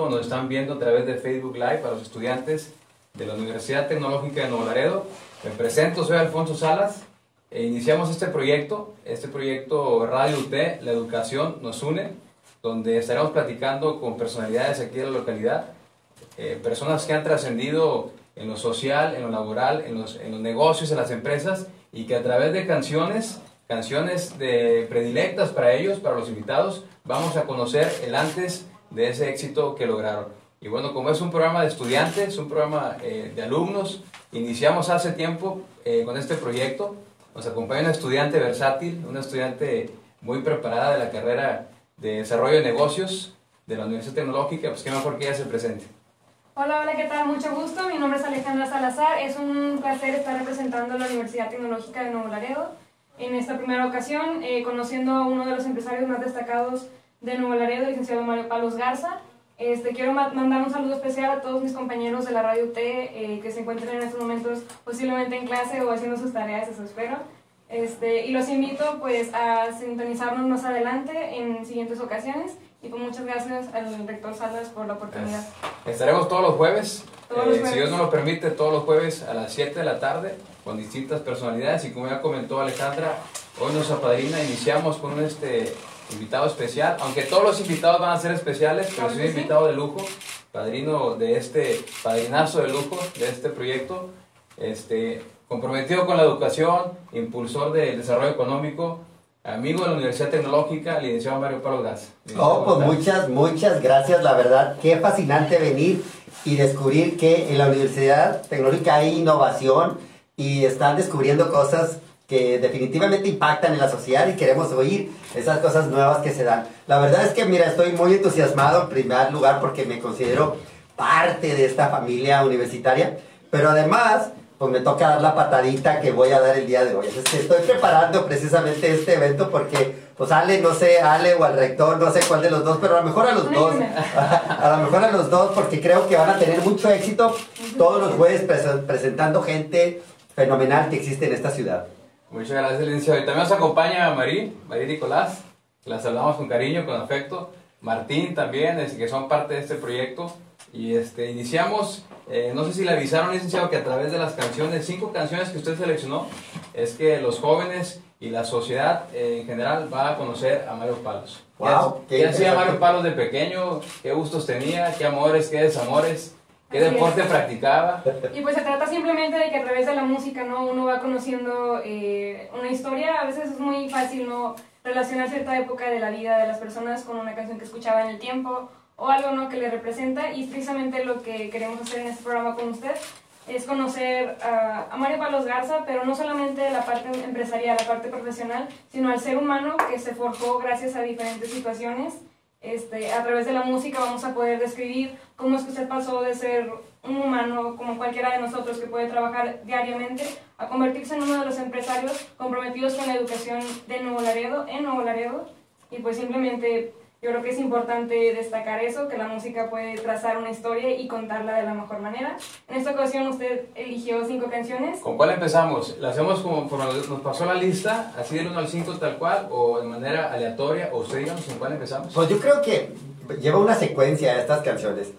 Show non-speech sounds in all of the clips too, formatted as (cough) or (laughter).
escuchando, nos están viendo a través de Facebook Live a los estudiantes de la Universidad Tecnológica de Nuevo Laredo. Me presento, soy Alfonso Salas. E iniciamos este proyecto, este proyecto Radio UT, La Educación Nos Une, donde estaremos platicando con personalidades aquí de la localidad, eh, personas que han trascendido en lo social, en lo laboral, en los, en los negocios, en las empresas, y que a través de canciones, canciones de predilectas para ellos, para los invitados, vamos a conocer el antes de ese éxito que lograron. Y bueno, como es un programa de estudiantes, un programa eh, de alumnos, iniciamos hace tiempo eh, con este proyecto. Nos acompaña una estudiante versátil, una estudiante muy preparada de la carrera de desarrollo de negocios de la Universidad Tecnológica, pues qué mejor que ella se presente. Hola, hola, ¿qué tal? Mucho gusto. Mi nombre es Alejandra Salazar. Es un placer estar representando a la Universidad Tecnológica de Nuevo Laredo. En esta primera ocasión, eh, conociendo a uno de los empresarios más destacados de Nuevo Laredo, licenciado Mario Palos Garza. Este, quiero mandar un saludo especial a todos mis compañeros de la Radio UT eh, que se encuentran en estos momentos posiblemente en clase o haciendo sus tareas, eso espero. Este, y los invito pues a sintonizarnos más adelante en siguientes ocasiones y pues muchas gracias al rector Salas por la oportunidad. Estaremos todos los jueves, eh, si Dios nos lo permite, todos los jueves a las 7 de la tarde con distintas personalidades y como ya comentó Alejandra, hoy nos apadrina, iniciamos con este, invitado especial, aunque todos los invitados van a ser especiales, pero soy un invitado de lujo, padrino de este, padrinazo de lujo de este proyecto, este, comprometido con la educación, impulsor del desarrollo económico, amigo de la Universidad Tecnológica, licenciado Mario Pablo Gas. Oh, pues muchas, muchas gracias, la verdad, qué fascinante venir y descubrir que en la Universidad Tecnológica hay innovación y están descubriendo cosas que definitivamente impactan en la sociedad y queremos oír esas cosas nuevas que se dan. La verdad es que, mira, estoy muy entusiasmado en primer lugar porque me considero parte de esta familia universitaria, pero además pues me toca dar la patadita que voy a dar el día de hoy. estoy preparando precisamente este evento porque, pues Ale, no sé, Ale o al rector, no sé cuál de los dos, pero a lo mejor a los dos, (laughs) a, lo mejor a los dos, porque creo que van a tener mucho éxito todos los jueves presentando gente fenomenal que existe en esta ciudad. Muchas gracias, licenciado. Y también nos acompaña Marí, Marí Nicolás, la saludamos con cariño, con afecto. Martín también, que son parte de este proyecto. Y este, iniciamos, eh, no sé si le avisaron, licenciado, que a través de las canciones, cinco canciones que usted seleccionó, es que los jóvenes y la sociedad eh, en general va a conocer a Mario Palos. Wow, ¿Qué, hacía Mario Palos de pequeño? ¿Qué gustos tenía? ¿Qué amores? ¿Qué desamores? ¿Qué deporte practicaba? Y pues se trata simplemente de que a través de la música, ¿no? Uno va conociendo eh, una historia. A veces es muy fácil, ¿no? Relacionar cierta época de la vida de las personas con una canción que escuchaba en el tiempo o algo ¿no? que le representa y precisamente lo que queremos hacer en este programa con usted es conocer a Mario Palos Garza, pero no solamente la parte empresarial, la parte profesional, sino al ser humano que se forjó gracias a diferentes situaciones. Este, a través de la música vamos a poder describir cómo es que usted pasó de ser un humano como cualquiera de nosotros que puede trabajar diariamente a convertirse en uno de los empresarios comprometidos con la educación de Nuevo Laredo, en Nuevo Laredo, y pues simplemente yo creo que es importante destacar eso, que la música puede trazar una historia y contarla de la mejor manera. En esta ocasión usted eligió cinco canciones. ¿Con cuál empezamos? ¿La hacemos como nos pasó la lista, así del 1 al 5 tal cual, o de manera aleatoria, o usted díganos con cuál empezamos? Pues yo creo que lleva una secuencia estas canciones.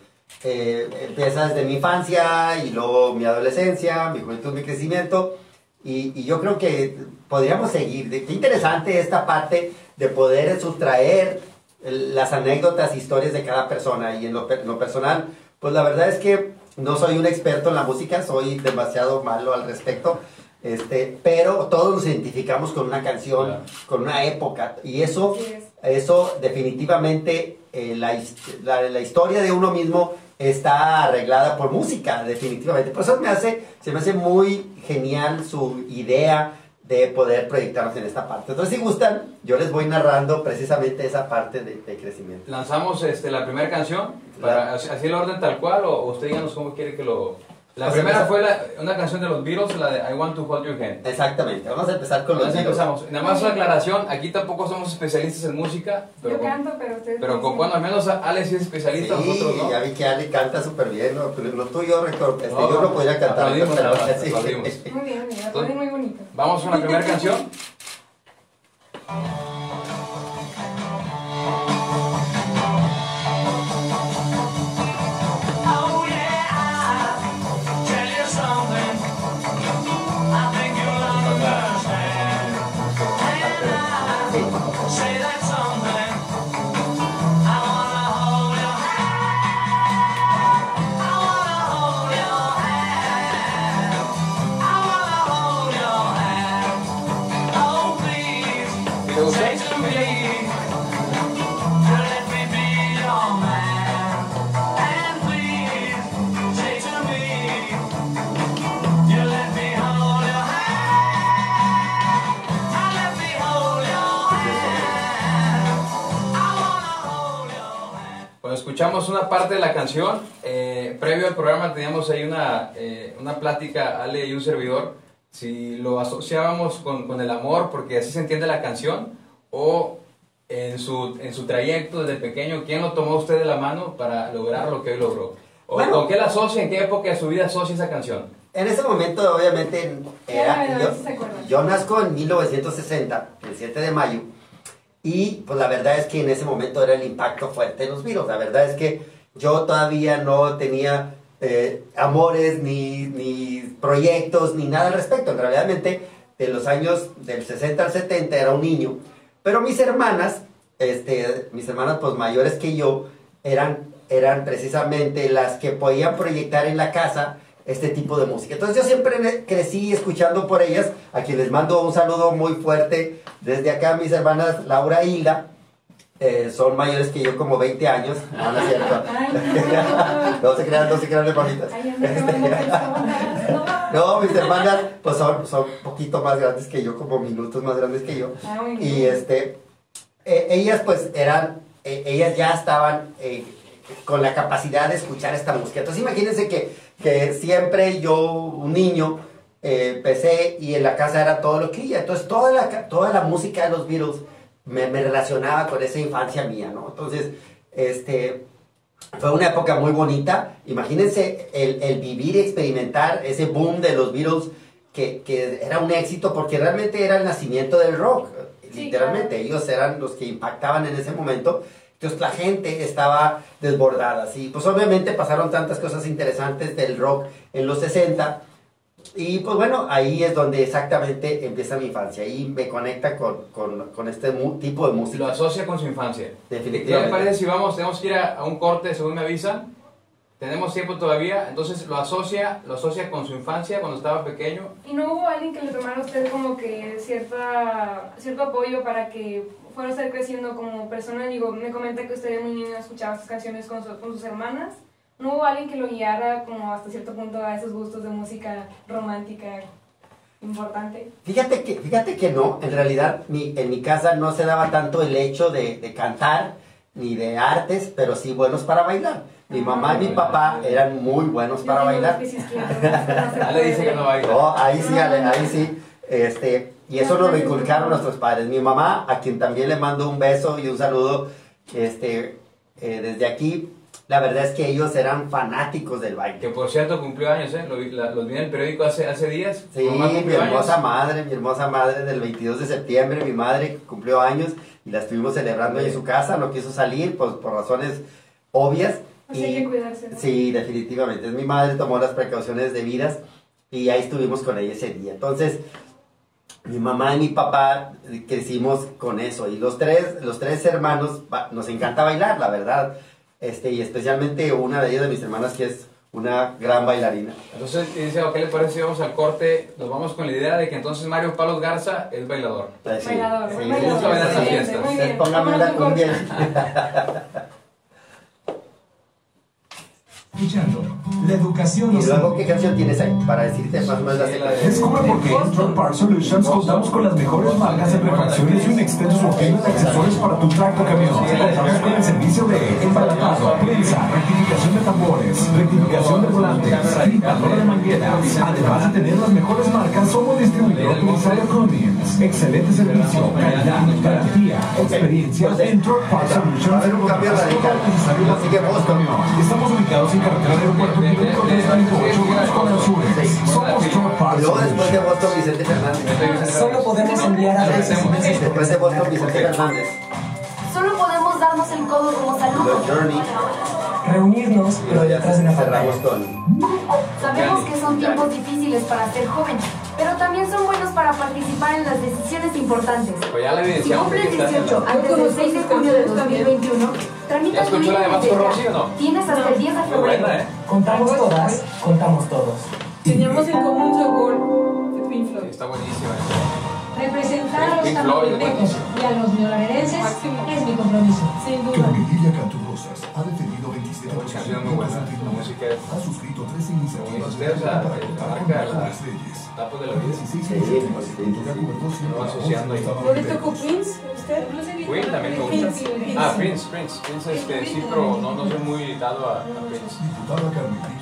Eh, empieza desde mi infancia y luego mi adolescencia, mi juventud, mi crecimiento. Y, y, yo creo que podríamos seguir. Qué interesante esta parte de poder sustraer las anécdotas, historias de cada persona. Y en lo, personal, pues la verdad es que no soy un experto en la música, soy demasiado malo al respecto, este, pero todos nos identificamos con una canción, con una época. Y eso, eso definitivamente eh, la, la, la, historia de uno mismo está arreglada por música, definitivamente. Por eso me hace, se me hace muy genial su idea de poder proyectarnos en esta parte. Entonces, si gustan, yo les voy narrando precisamente esa parte de, crecimiento. ¿Lanzamos este, la primera canción? Para, ¿Así el orden tal cual? ¿O usted díganos cómo quiere que lo, la primera fue una canción de los Beatles, la de I Want to Hold Your Hand. Exactamente, vamos a empezar con los Beatles. empezamos. Nada más una aclaración, aquí tampoco somos especialistas en música. Pero Yo canto, pero ustedes Pero con cuando al menos Ale sí es especialista, sí, nosotros no. ya vi que Ale canta súper bien, ¿no? Pero lo tuyo, Rector, este, yo lo podía cantar. Aplaudimos, (laughs) sí. Muy bien, muy, muy bonito. Vamos con la primera canción. Parte de la canción. Eh, previo al programa teníamos ahí una, eh, una plática, Ale y un servidor, si lo asociábamos con, con, el amor, porque así se entiende la canción, o en su, en su trayecto desde pequeño, ¿quién lo tomó usted de la mano para lograr lo que hoy logró? ¿O con qué la asocia, en qué época de su vida asocia esa canción? En ese momento, obviamente, era, yo, yo nazco en 1960, el 7 de mayo, y pues la verdad es que en ese momento era el impacto fuerte de los virus. La verdad es que yo todavía no tenía eh, amores, ni, ni, proyectos, ni nada al respecto. En realidad, de los años del 60 al 70 era un niño. Pero mis hermanas, este, mis hermanas pues mayores que yo, eran, eran precisamente las que podían proyectar en la casa este tipo de música. Entonces yo siempre crecí escuchando por ellas, a quienes mando un saludo muy fuerte desde acá, mis hermanas Laura e Hilda, eh, son mayores que yo como 20 años, no, (laughs) no es cierto. (laughs) no se crean, no se crean hermanitas. no, mis hermanas pues son, son un poquito más grandes que yo, como minutos más grandes que yo. Ah, y este, eh, ellas pues eran, eh, ellas ya estaban con la capacidad de escuchar esta música. Entonces imagínense que que siempre yo, un niño, eh, empecé y en la casa era todo lo que iba. Entonces toda la, toda la música de los Beatles me, me relacionaba con esa infancia mía, ¿no? Entonces, este, fue una época muy bonita. Imagínense el, el, vivir y experimentar ese boom de los Beatles, que, que, era un éxito porque realmente era el nacimiento del rock. literalmente, ellos eran los que impactaban en ese momento. Entonces la gente estaba desbordada, sí. Pues obviamente pasaron tantas cosas interesantes del rock en los 60. Y pues bueno, ahí es donde exactamente empieza mi infancia. Ahí me conecta con, con, con este tipo de música. Lo asocia con su infancia. Definitivamente. ¿Qué le parece si vamos, tenemos que ir a, un corte según me avisan? Tenemos tiempo todavía, entonces lo asocia, lo asocia con su infancia cuando estaba pequeño. ¿Y no hubo alguien que le tomara a usted como que cierta, cierto apoyo para que fuera a estar creciendo como persona, digo, me comenta que usted de muy niño escuchaba sus canciones con, con sus hermanas. ¿No hubo alguien que lo guiara como hasta cierto punto a esos gustos de música romántica importante? Fíjate que, fíjate que no, en realidad mi, en mi casa no se daba tanto el hecho de, de cantar ni de artes, pero sí buenos para bailar. Mi ah, mamá y mi papá eran muy buenos para bailar. (laughs) Ale dice que no baila. ahí sí, ahí sí. Este, y eso nos lo inculcaron nuestros padres. Mi mamá, a quien también le mando un beso y un saludo este, eh, desde aquí, la verdad es que ellos eran fanáticos del baile. Que por cierto cumplió años, ¿eh? Los vi, en el periódico hace, hace días. Sí, mi hermosa madre, mi hermosa madre del 22 de septiembre, mi madre cumplió años y la estuvimos celebrando en su casa, no quiso salir pues, por razones obvias. y, hay que cuidarse. Sí, definitivamente. Mi madre tomó las precauciones debidas y ahí estuvimos con ella ese día. Entonces, mi mamá y mi papá crecimos con eso y los tres, los tres hermanos nos encanta bailar, la verdad. Este, y especialmente una de ellas de mis hermanas que es una gran bailarina. Entonces, dice, ¿qué le parece si vamos al corte? Nos vamos con la idea de que entonces Mario Palos Garza es bailador. Sí, bailador. Sí, sí, gusta bailar en fiestas. Escuchando. La educación ¿Y luego qué canción tienes ahí para decirte más o menos la? Descubre por qué en Truck Park Solutions contamos con las mejores marcas de refacciones y un extenso surtido de accesorios para tu tracto camión. Contamos con el servicio de embalatado, prensa, rectificación de tambores, rectificación de volantes, pintador de mangueras. Además de tener las mejores marcas, somos distribuidor de Cummins. Excelente servicio, calidad, garantía, experiencia en Truck Park Solutions. A ver, un cambio radical. Estamos ubicados en carretera de Aeropuerto Químico 328 con el sur. Somos Truck Y luego después de Boston, Vicente Fernández. Solo podemos enviar a Después de Boston, Vicente Fernández. Solo podemos darnos el codo como saludo. Reunirnos, pero detrás de una pantalla. Sabemos que son tiempos difíciles para ser joven, pero también son buenos para participar en las decisiones importantes. Pues ya si cumples 18 antes del 6 de junio de 2021, tramita tu no? Tienes hasta el 10 de febrero. ¿eh? Contamos todas, contamos todos. Teníamos en común de Floyd. Está buenísima. ¿Eh? Representar a los tamaulipecos y a los neolerenses es mi compromiso. Sin duda. Que Lilia Cantu Rosas ha defendido 27 canción muy buena. música es Ha suscrito tres iniciativas Usted, o sea, marca la- etapa de la vida. No asociando ahí. ¿No le tocó Prince? ¿Usted? Queen también me Prince, gusta. Prince. Ah, Prince, Prince. Prince, este, sí, pero no, no soy muy dado a, a Prince.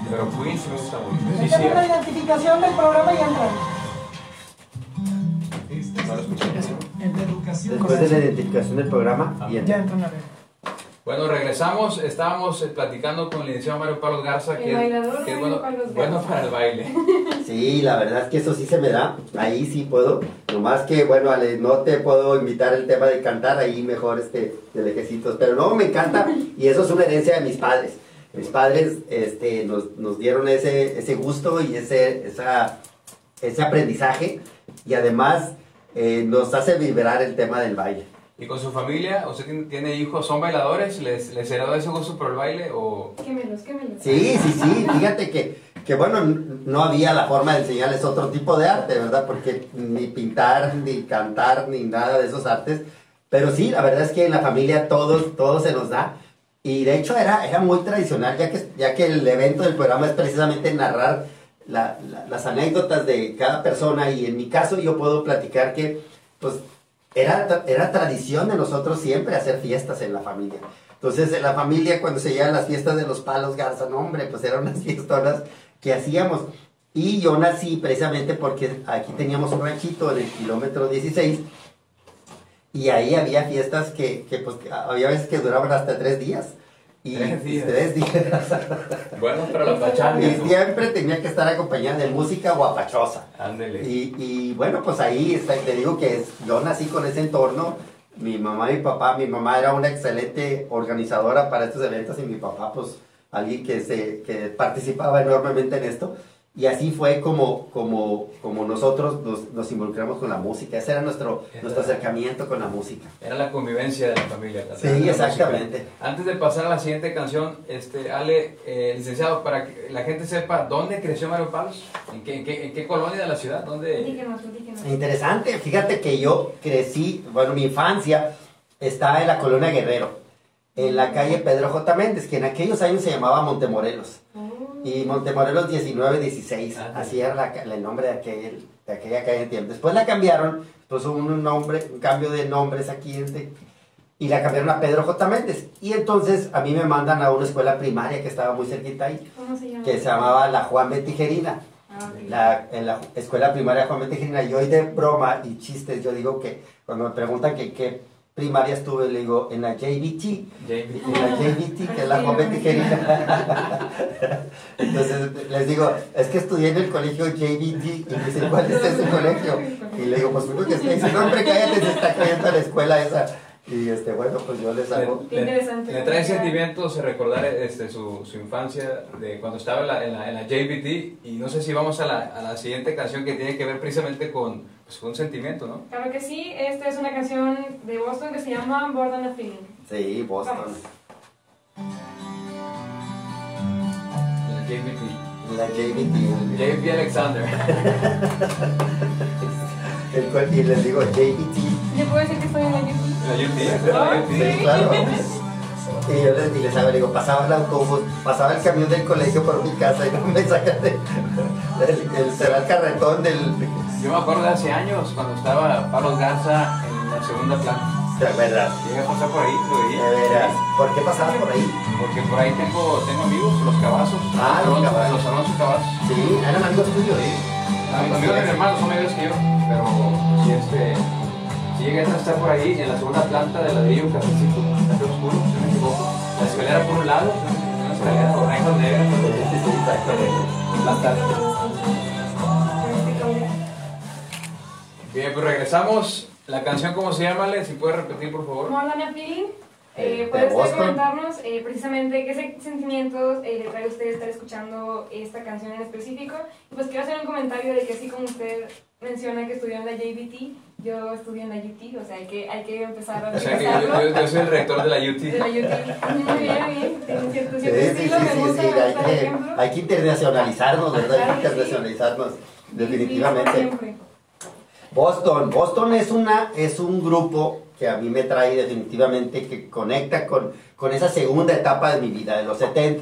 Pero sí me gusta mucho. Sí, sí. La identificación del programa y entra. Después de la identificación del programa, y Ya entra. entran a ver. Bueno, regresamos. Estábamos eh, platicando con el licenciado Mario Pablo Garza, El que, es- bailador que es Mario bueno, Pablo Garza. bueno para el baile. (laughs) Sí, la verdad es que eso sí se me da. Ahí sí puedo. Nomás que, bueno, Ale, no te puedo invitar el tema de cantar ahí mejor este de lejecitos. Pero no, me encanta. Y eso es una herencia de mis padres. Mis padres este, nos, nos dieron ese, ese gusto y ese, esa, ese aprendizaje. Y además eh, nos hace vibrar el tema del baile. ¿Y con su familia? ¿Usted tiene, tiene hijos? ¿Son bailadores? ¿Les, les heredó ese gusto por el baile? O... Quémelos, quémelos. Sí, sí, sí, fíjate que, que bueno, no había la forma de enseñarles otro tipo de arte, ¿verdad? Porque ni pintar, ni cantar, ni nada de esos artes. Pero sí, la verdad es que en la familia todo, todo se nos da. Y de hecho era, era muy tradicional, ya que, ya que el evento del programa es precisamente narrar la- la- las anécdotas de cada persona. Y en mi caso yo puedo platicar que, pues, era, era tradición de nosotros siempre hacer fiestas en la familia. Entonces, en la familia, cuando se llegan las fiestas de los palos Garza, no, hombre, pues eran unas (laughs) fiestonas que hacíamos. Y yo nací precisamente porque aquí teníamos un ranchito en el kilómetro 16 y ahí había fiestas que, que, pues, había veces que duraban hasta tres días. Y Tres días. tres días. (laughs) Bueno, para la pachanga. y siempre tenía que estar acompañada de música guapachosa. Ándele. Y, y bueno, pues ahí está, te digo que es- yo nací con ese entorno. Mi mamá y mi papá, mi mamá era una excelente organizadora para estos eventos y mi papá, pues, alguien que, se, que participaba enormemente en esto. Y así fue como, como, como nosotros nos, nos involucramos con la música. Ese era nuestro, nuestro acercamiento con la música. Era la convivencia de la familia. la- Sí, la música. exactamente. Antes de pasar a la siguiente canción, este, Ale, eh, licenciado, para que la gente sepa, ¿dónde creció Mario Palos? ¿En qué, en qué, en qué colonia de la ciudad? ¿Dónde? Interesante, fíjate que yo crecí, bueno, mi infancia estaba en la colonia Guerrero, en la calle Pedro J. Méndez, que en aquellos años se llamaba Montemorelos. Oh. Y Montemorelos 1916, Ah, así era la el nombre de, aquel, de aquella calle de tiempo. Después la cambiaron, pues hubo un nombre, un cambio de nombres aquí, este, y la cambiaron a Pedro J. Méndez. Y entonces a mí me mandan a una escuela primaria que estaba muy cerquita ahí, ¿Cómo se llama? que se llamaba la Juan B. Tijerina Ah, la, en la escuela primaria Juan B. Tijerina, yo hoy de broma y chistes, yo digo que cuando me preguntan que qué primaria estuve, le digo, en la JBT, JB. en la JBT, que es la. Tijerina. Entonces les digo, es que estudié en el colegio JBT, y me dicen, ¿cuál es ese colegio? Y le digo, pues uno que está diciendo, hombre, cállate, se está cayendo a la escuela esa. Y este, bueno, pues yo les hago... Qué interesante. Le trae sentimientos recordar este, su, su infancia de cuando estaba en la, en, la, en la JBT y no sé si vamos a la, a la siguiente canción que tiene que ver precisamente con, pues, con un sentimiento, ¿no? Claro que sí, esta es una canción de Boston que se llama Born on a Feeling. Sí, Boston. Vamos. La JBT. La JBT. JB Alexander. (laughs) El cual- y les digo, JBT. ¿Le puedo decir que estoy en la UT, ¿es la UT? Sí, claro. Y yo les, y les hago, le digo, pasaba el autobús, pasaba el camión del colegio por mi casa y no me sacan de, el, será el carretón del... Yo me acuerdo de hace años cuando estaba Pablo Garza en la segunda planta. ¿Te acuerdas? Llegué a pasar por ahí, lo De veía. veras. ¿Por qué pasabas por ahí? Porque por ahí tengo, tengo amigos, los cabazos. Ah, los Alonso- Cavazos. Los Alonso Cabazos. Sí, eran amigos tuyos. Sí. Amigos de mi hermano son mayores que yo, pero sí, este, sí llegué a estar por ahí en la segunda planta de ladrillo, un cafecito, café oscuro, si no me equivoco. La escalera por un lado, una escalera con rayas negras. Bien, pues regresamos. La canción, ¿cómo se llama, Ale? Si puedes repetir, por favor. More Than a Feeling. Eh, Eh, de ¿Puede usted Boston. comentarnos eh, precisamente qué se- sentimientos eh, le trae a usted estar escuchando esta canción en específico? Y pues quiero hacer un comentario de que así como usted menciona que estudió en la JBT, yo estudié en la UT, o sea, hay que, hay que empezar a O sea que yo, repasarlo. yo- yo soy el rector de la De la UT. UT. Muy bien, bien. Tiene cierto, Sí, sí, sí, sí, hay que, hay que internacionalizarnos, ¿verdad? Hay Claro que internacionalizarnos, Sí, definitivamente. Boston. Boston es, una, es un grupo que a mí me trae definitivamente, que conecta con, con esa segunda etapa de mi vida, de los 70s.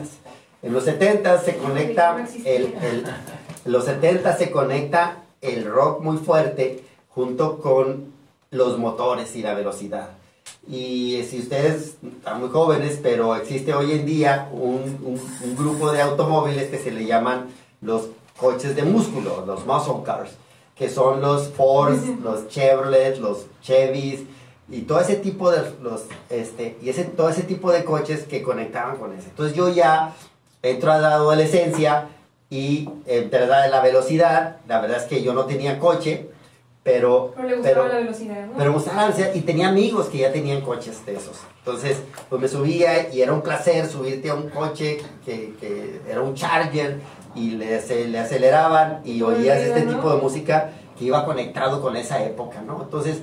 En los 70 se conecta el, el- en los 70 se conecta el rock muy fuerte junto con los motores y la velocidad. Y si ustedes están muy jóvenes, pero existe hoy en día un, un- un grupo de automóviles que se le llaman los coches de músculo, los muscle cars, que son los Fords, los Chevrolet, los Chevys y todo ese tipo de los este y ese todo ese tipo de coches que conectaban con ese. Entonces yo ya entro a la adolescencia y entre la la velocidad, la verdad es que yo no tenía coche, pero Pero le gustaba la velocidad, ¿no? pero me gustaba la velocidad y tenía amigos que ya tenían coches de esos. Entonces, pues me subía y era un placer subirte a un coche que, que era un Charger y le, ace- le aceleraban y oías este ¿no? tipo de música que iba conectado con esa época, ¿no? Entonces,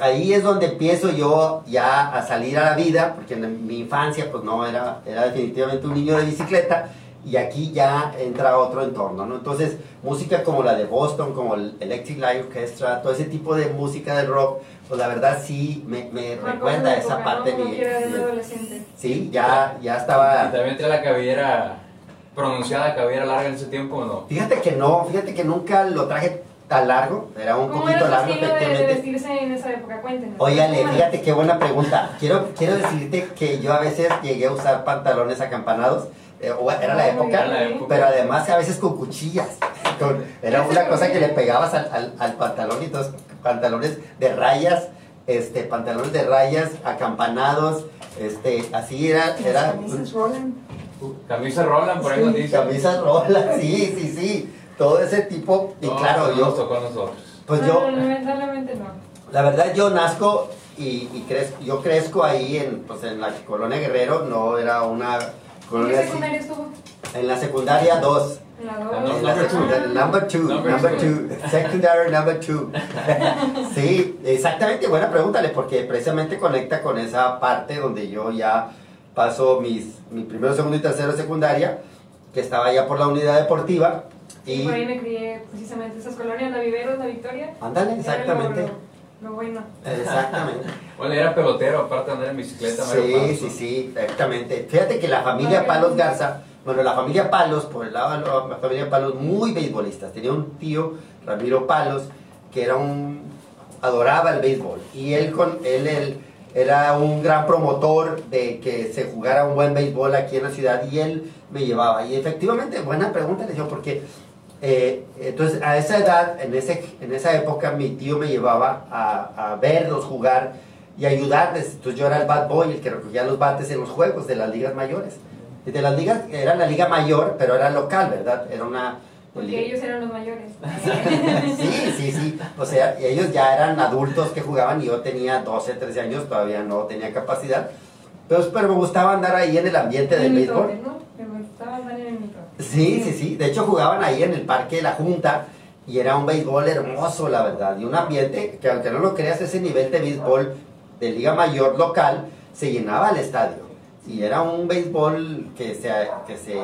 ahí es donde empiezo yo ya a salir a la vida, porque en mi infancia pues no era, era definitivamente un niño de bicicleta y aquí ya entra otro entorno, ¿no? Entonces, música como la de Boston, como el Electric Light Orchestra, todo ese tipo de música del rock, pues la verdad sí me, me recuerda esa época, parte ¿no? de mi... adolescente. Sí, ya, ya Y estaba... también trae la cabellera pronunciada, cabellera larga en ese tiempo o no. Fíjate que no, fíjate que nunca lo traje tan largo, era un ¿Cómo poquito era largo estilo de, de vestirse en esa época? Cuéntenos. Óyale, ¿Cómo fíjate qué buena pregunta. Quiero, quiero decirte que yo a veces llegué a usar pantalones acampanados. Eh, o era la Ah, época, Era la época. pero además a veces con cuchillas. Con- era una cosa que le pegabas al, al- al pantalón y todos pantalones de rayas, este, pantalones de rayas, acampanados, este, así era, era Camisa Roland, por ahí nos dice. camisas rolas, sí, sí, sí, todo ese tipo, y No, claro, no yo, nos tocó a nosotros. pues no, yo, No, no, lamentablemente no. la verdad yo nazco y, y crezco, yo crezco ahí en, pues, en la colonia Guerrero, no era una ¿En colonia qué secundaria estuvo? En la secundaria 2. En la Ah, dos. no, En la Number two. secundaria, number two, secondary number two. (laughs) sí, exactamente, buena pregunta, porque precisamente conecta con esa parte donde yo ya paso mis, mi primero, segundo y tercero de secundaria, que estaba ya por la unidad deportiva. Sí, Y, por ahí me crié precisamente esas colonias, la Viveros, la Victoria. ándale, Era exactamente. Lo, bueno. Exactamente. (laughs) Bueno, era pelotero, aparte de andar en bicicleta. Mario Sí, sí, sí, exactamente. Fíjate que la familia Palos Garza, bueno, la familia Palos, por el lado de la familia Palos, muy beisbolistas. Tenía un tío, Ramiro Palos, que era un adoraba el béisbol y él con él, él era un gran promotor de que se jugara un buen béisbol aquí en la ciudad y él me llevaba y efectivamente buena pregunta le dio porque eh, entonces a esa edad en ese en esa época mi tío me llevaba a, a verlos jugar y ayudarles entonces yo era el bad boy el que recogía los bates en los juegos de las ligas mayores y de las ligas era la liga mayor pero era local verdad era una Porque ellos eran los mayores. (laughs) Sí, sí, sí. O sea, ellos ya eran adultos que jugaban y yo tenía 12, 13 años, todavía no tenía capacidad. Pero, pero me gustaba andar ahí en el ambiente del béisbol. ¿no? Me gustaba andar en el. Sí, sí, sí. De hecho, jugaban ahí en el Parque de la Junta y era un béisbol hermoso, la verdad. Y un ambiente que, aunque no lo creas, ese nivel de béisbol de Liga Mayor local se llenaba el estadio. Y era un béisbol que se, que se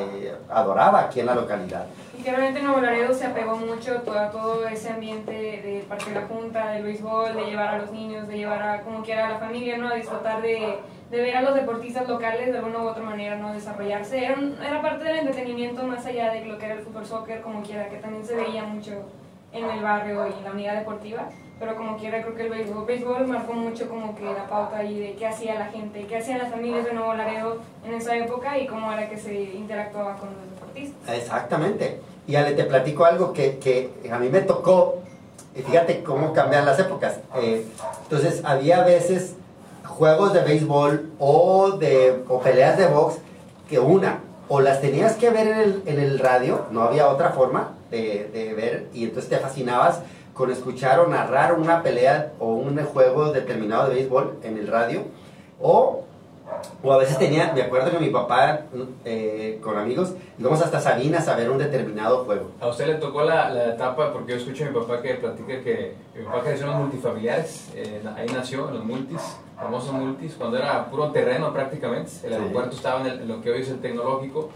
adoraba aquí en la localidad. Y que realmente Nuevo Laredo se apegó mucho a todo, ese ambiente de Parque de la Junta, del béisbol, de llevar a los niños, de llevar a como quiera a la familia, ¿no? A disfrutar de, de ver a los deportistas locales de alguna u otra manera, ¿no? Desarrollarse. Era, era parte del entretenimiento más allá de lo que era el fútbol soccer, como quiera, que también se veía mucho en el barrio y la unidad deportiva. Pero como quiera, creo que el béisbol, béisbol marcó mucho como que la pauta ahí de qué hacía la gente, qué hacían las familias de Nuevo Laredo en esa época y cómo era que se interactuaba con los deportistas. Exactamente. Y Ale, te platico algo que, que a mí me tocó, fíjate cómo cambian las épocas. Eh, entonces, había veces juegos de béisbol o, de, o peleas de box que una, o las tenías que ver en el, en el radio, no había otra forma de, de ver, y entonces te fascinabas con escuchar o narrar una pelea o un juego determinado de béisbol en el radio, o o a veces tenía, me acuerdo que mi papá eh, con amigos íbamos hasta Sabinas a ver un determinado juego. A usted le tocó la, la etapa, porque yo escucho a mi papá que platica que mi papá creció en los multifamiliares, eh, ahí nació en los multis, famosos multis, cuando era puro terreno prácticamente, el Sí. aeropuerto estaba en, el- en lo que hoy es el tecnológico,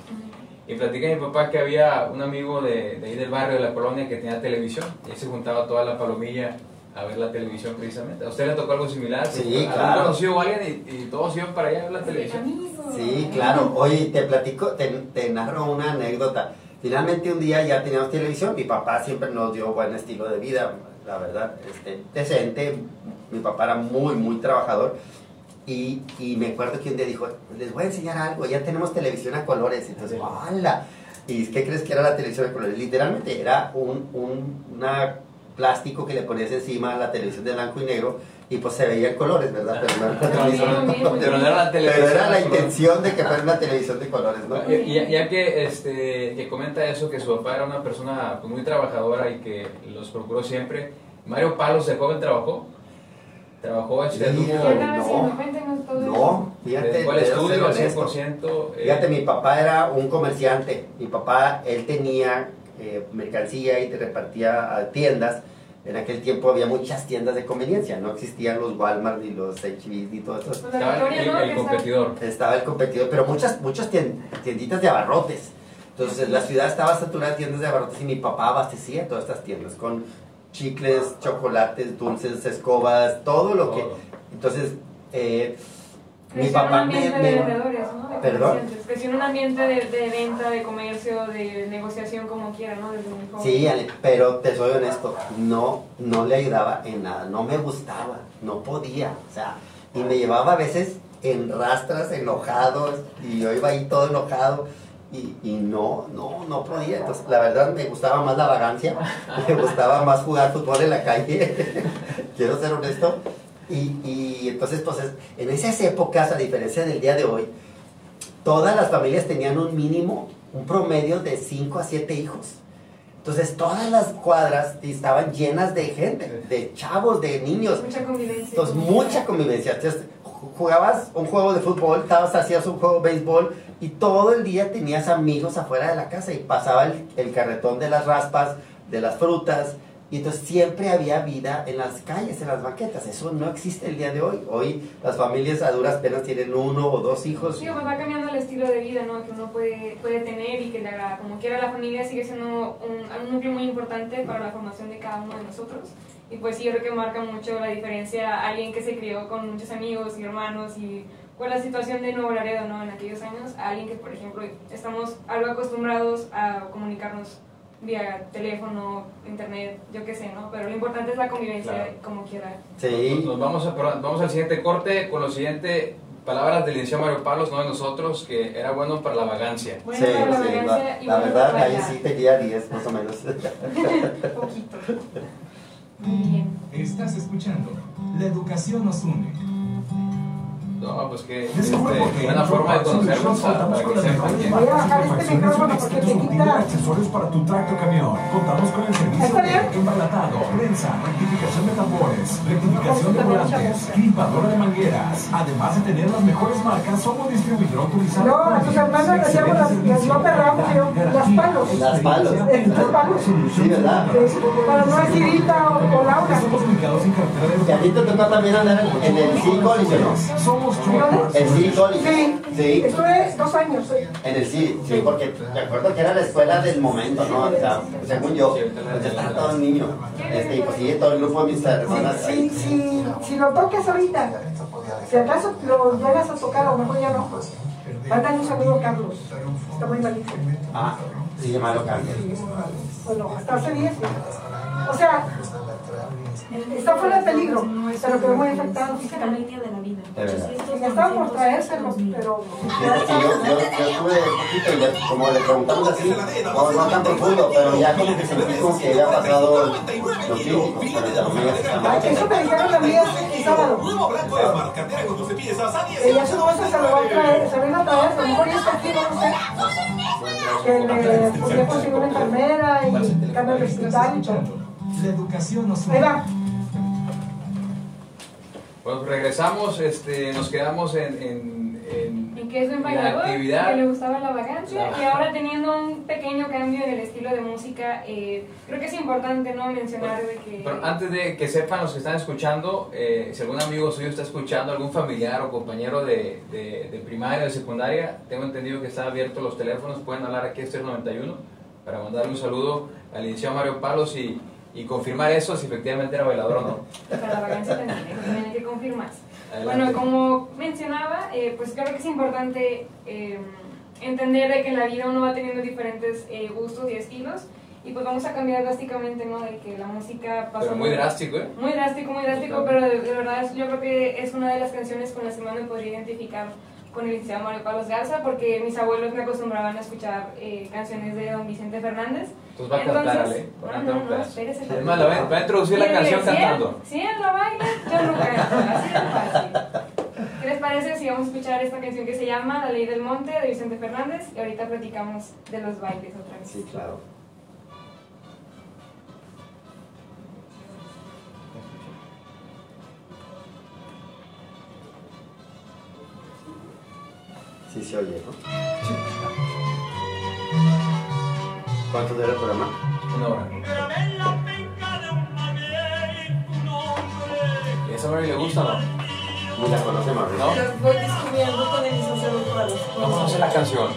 y platica mi papá que había un amigo de, de ahí del barrio, de la colonia, que tenía televisión, y ahí se juntaba toda la palomilla a ver la televisión precisamente. ¿A usted le tocó algo similar? Sí, ¿Algún claro. conocido o alguien y, y todos iban para allá a ver la televisión? Sí, claro. Oye, te platico, te, te narro una anécdota. Finalmente un día ya teníamos televisión. Mi papá siempre nos dio buen estilo de vida, la verdad, este, decente. Mi papá era muy, muy trabajador. Y, y me acuerdo que un día dijo, les voy a enseñar algo, ya tenemos televisión a colores. Entonces, ¡hala! ¿Y qué crees que era la televisión a colores? Literalmente era un, un una plástico que le ponías encima a la televisión de blanco y negro y pues se veía en colores, ¿verdad? Pero no era televisión- Pero no era la televisión. pero era la intención de que fuera una televisión de colores, ¿no? Y- Ya, ya que, este, que comenta eso, que su papá era una persona pues, muy trabajadora y que los procuró siempre, Mario Palos de joven trabajó. Trabajó, este, Sí, tuvo- ¿Qué están haciendo? Cuéntenos todo No, fíjate, debo estudio al ser honesto. 100%. eh, Fíjate, mi papá era un comerciante. Mi papá, él tenía eh, mercancía y te repartía a tiendas. En aquel tiempo había muchas tiendas de conveniencia. No existían los Walmart ni los HB ni todo eso. Pues estaba el, competidor. Estaba el competidor, pero muchas, muchas tien- tienditas de abarrotes. Entonces la ciudad estaba saturada de tiendas de abarrotes y mi papá abastecía todas estas tiendas con chicles, chocolates, dulces, escobas, todo lo que... Entonces, eh, mi un papá me... ambiente me- de vendedores, ¿no? De ¿Perdón? Creció en un ambiente de, de venta, de comercio, de negociación, como quiera, ¿no? Desde muy joven. Sí, Ale, pero te soy honesto, no, no le ayudaba en nada, no me gustaba, no podía, o sea, y me llevaba a veces en rastras, enojados, y yo iba ahí todo enojado, y, y no, no, no podía, entonces la verdad me gustaba más la vagancia, (laughs) me gustaba más jugar fútbol en la calle, (laughs) quiero ser honesto, y, y entonces pues es- en esas épocas, a diferencia del día de hoy, todas las familias tenían un mínimo, un promedio de 5 a 7 hijos. Entonces todas las cuadras estaban llenas de gente, de chavos, de niños. Mucha convivencia. Entonces mucha convivencia. Entonces, jugabas un juego de fútbol, estabas, hacías un juego de béisbol y todo el día tenías amigos afuera de la casa y pasaba el, el carretón de las raspas, de las frutas. Y entonces siempre había vida en las calles, en las banquetas. Eso no existe el día de hoy. Hoy las familias a duras penas tienen uno o dos hijos. Sí, pues va cambiando el estilo de vida ¿no? que uno puede, puede tener y que la, como quiera la familia sigue siendo un, un núcleo muy importante para la formación de cada uno de nosotros. Y pues sí, yo creo que marca mucho la diferencia alguien que se crió con muchos amigos y hermanos y con la situación de Nuevo Laredo ¿no? en aquellos años, a alguien que por ejemplo estamos algo acostumbrados a comunicarnos vía teléfono, internet, yo qué sé, ¿no? Pero lo importante es la convivencia Claro. como quiera. Sí. Nos vamos, a, vamos al siguiente corte con lo siguiente. Palabras del licenciado Mario Palos, no de nosotros, que era bueno para la vagancia. Bueno, Sí, para la sí, vagancia la, y la bueno verdad, para ahí sí tenía 10 más o menos. (laughs) Poquito. Muy bien. Estás escuchando. La educación nos une. No, pues que este, en forma de conocernos para, contamos para con que las sepan que... Voy a y bajar este y micrófono porque te quita- accesorios para tu tracto camión. Contamos con el servicio ¿Está de embalatado, prensa, rectificación de tambores, rectificación de volantes, limpadora de mangueras. Además de tener las mejores marcas, somos distribuidor autorizado. No, a tus hermanos les llamo las- las López Ramos, yo, las palos. Las palos. Las palos. Sí, ¿verdad? Es Para no decir Rita o, o Laura. Estamos ubicados en carretera de ¿Y a ti te tocó también andar en, el City College o no? Somos Truck El City College. Sí, Sí. estuve dos años. En el City, sí, porque me acuerdo que era la escuela del momento, ¿no? O sea, según yo, pues estaba todo el niño. Este, y pues sí, todo el grupo de mis hermanas Si, ahí. si, lo tocas ahorita, si acaso lo llegas a tocar, a lo mejor ya no. Mándale un saludo a Carlos. Está muy malito. Ah, sí, llamarlo cáncer. Bueno, hasta hace 10 O sea, está fuera de peligro, pero quedó muy afectado físicamente. De verdad. Y ya estaba por traérselos, pero. Que yo, estuve poquito y le- como le preguntamos así, no, no tan profundo, pero ya como que sentí como que había pasado los críticos, pero ya no me Ay, Eso me dijeron a mí este sábado. Ella se lo va a traer, se lo iba a traer, a lo mejor ya está aquí, no sé. Que le podía conseguir una enfermera y cambio de hospital y todo. La educación nos Ahí va. Bueno, pues regresamos, este, nos quedamos en, en, en que es un la bailador, actividad. que le gustaba la vagancia La- y ahora teniendo un pequeño cambio en el estilo de música, eh, creo que es importante no mencionar de que... Pero antes de que sepan los que están escuchando, eh, si algún amigo suyo está escuchando, algún familiar o compañero de, de, de primaria o de secundaria, tengo entendido que están abiertos los teléfonos, pueden hablar aquí a este 91 para mandarle un saludo al licenciado Mario Palos y, y confirmar eso si efectivamente era bailador o no. Para la vacancia también, que confirmarse. Bueno, como mencionaba, eh, pues creo que es importante eh, entender de que en la vida uno va teniendo diferentes eh, gustos y estilos y pues vamos a cambiar drásticamente, ¿no? De que la música pasa... Pero muy drástico, ¿eh? Muy drástico, muy drástico, pero de, de verdad yo creo que es una de las canciones con las que más me podría identificar con el licenciado Mario Carlos Garza, porque mis abuelos me acostumbraban a escuchar eh, canciones de don Vicente Fernández. Entonces va a cantar, ¿eh? Va a no, cantar un pedazo. la va, va a introducir la canción si él- cantando. Si él lo baila, yo no canto, así de fácil. ¿Qué les parece si vamos a escuchar esta canción que se llama La Ley del Monte de Vicente Fernández y ahorita platicamos de los bailes otra vez? Sí, claro. Sí se oye, ¿no? ¿Cuánto dura el programa? Una hora. ¿Y esa Mary le gusta o no? Ni la conoce. ¿No? Voy descubriendo con el licenciado. No conoce la canción.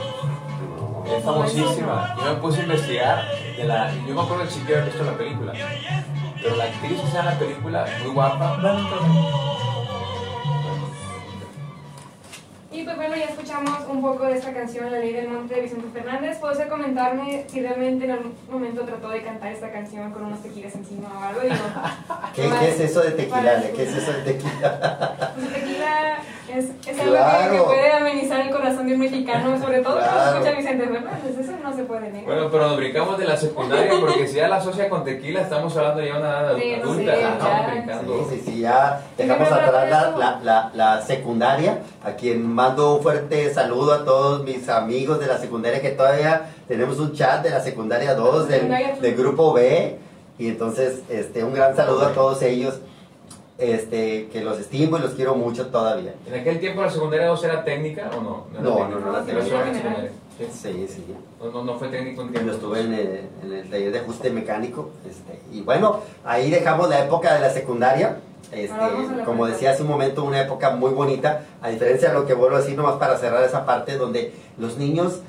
No. Es famosísima. Yo me puse a investigar. De la, yo me acuerdo que sí que había visto la película. Pero la actriz que está en la película, muy guapa. Escuchamos un poco de esta canción, La Ley del Monte de Vicente Fernández. ¿Puedo usted comentarme si realmente en algún momento trató de cantar esta canción con unos tequilas encima o algo? Digo, (laughs) ¿Qué, qué es eso de tequila? ¿Qué es eso de tequila? (laughs) pues tequila es, es algo Claro. que, que puede amenizar el corazón de un mexicano, sobre todo cuando Claro. escucha a Vicente Fernández. Eso no se puede negar. Bueno, pero nos brincamos de la secundaria porque si ya la asocia con tequila, estamos hablando ya de una edad Sí, adulta. sí, estamos ya. brincando. Sí, sí, sí, ya dejamos atrás la, la, la, la secundaria, a quien mando un fuerte saludo a todos mis amigos de la secundaria, que todavía tenemos un chat de la secundaria 2 del, del grupo B, y entonces este, un gran saludo a todos ellos, este, que los estimo y los quiero mucho todavía. ¿En aquel tiempo la secundaria 2 era técnica o no? No, no, no Era técnica. Sí. Sí, sí. No, no, no fue técnico en Yo estuve en el, en el taller de ajuste mecánico, este, y bueno, ahí dejamos la época de la secundaria. Este, la como decía hace un momento, una época muy bonita, a diferencia de lo que vuelvo a decir nomás para cerrar esa parte donde los niños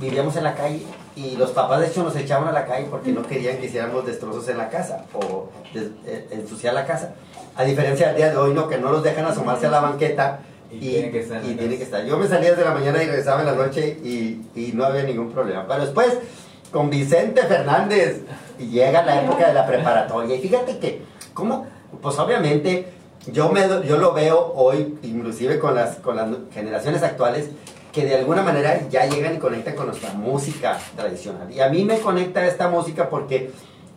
vivíamos en la calle y los papás de hecho nos echaban a la calle porque no querían que hiciéramos destrozos en la casa o des- eh, ensuciar la casa. A diferencia del día de hoy, no, que no los dejan asomarse a la banqueta Y y, tienen que estar y casa. que estar. Yo me salía desde la mañana y regresaba en la noche y, y no había ningún problema. Pero después, con Vicente Fernández, llega la época de la preparatoria. Y fíjate que, ¿cómo? Pues obviamente, yo, me, yo lo veo hoy, inclusive con las, con las generaciones actuales, que de alguna manera ya llegan y conectan con nuestra música tradicional. Y a mí me conecta esta música porque,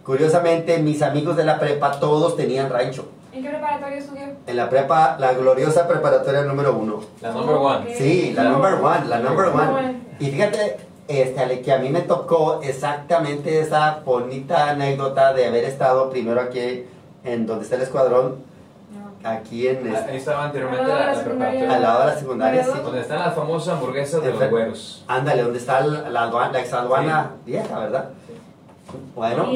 curiosamente, mis amigos de la prepa todos tenían rancho. ¿En qué preparatorio estudió? En la prepa, la gloriosa preparatoria número uno. La number one. Sí, la number one, la number one. Y fíjate, este, Ale, que a mí me tocó exactamente esa bonita anécdota de haber estado primero aquí en donde está el escuadrón, No. aquí en Ah, este, Ahí estaba anteriormente la, la la preparatoria. al lado de la secundaria, sí. Donde están las famosas hamburguesas de los Efe- güeros. Ándale, donde está la, la, aduana- la exaduana vieja, ¿verdad? Bueno,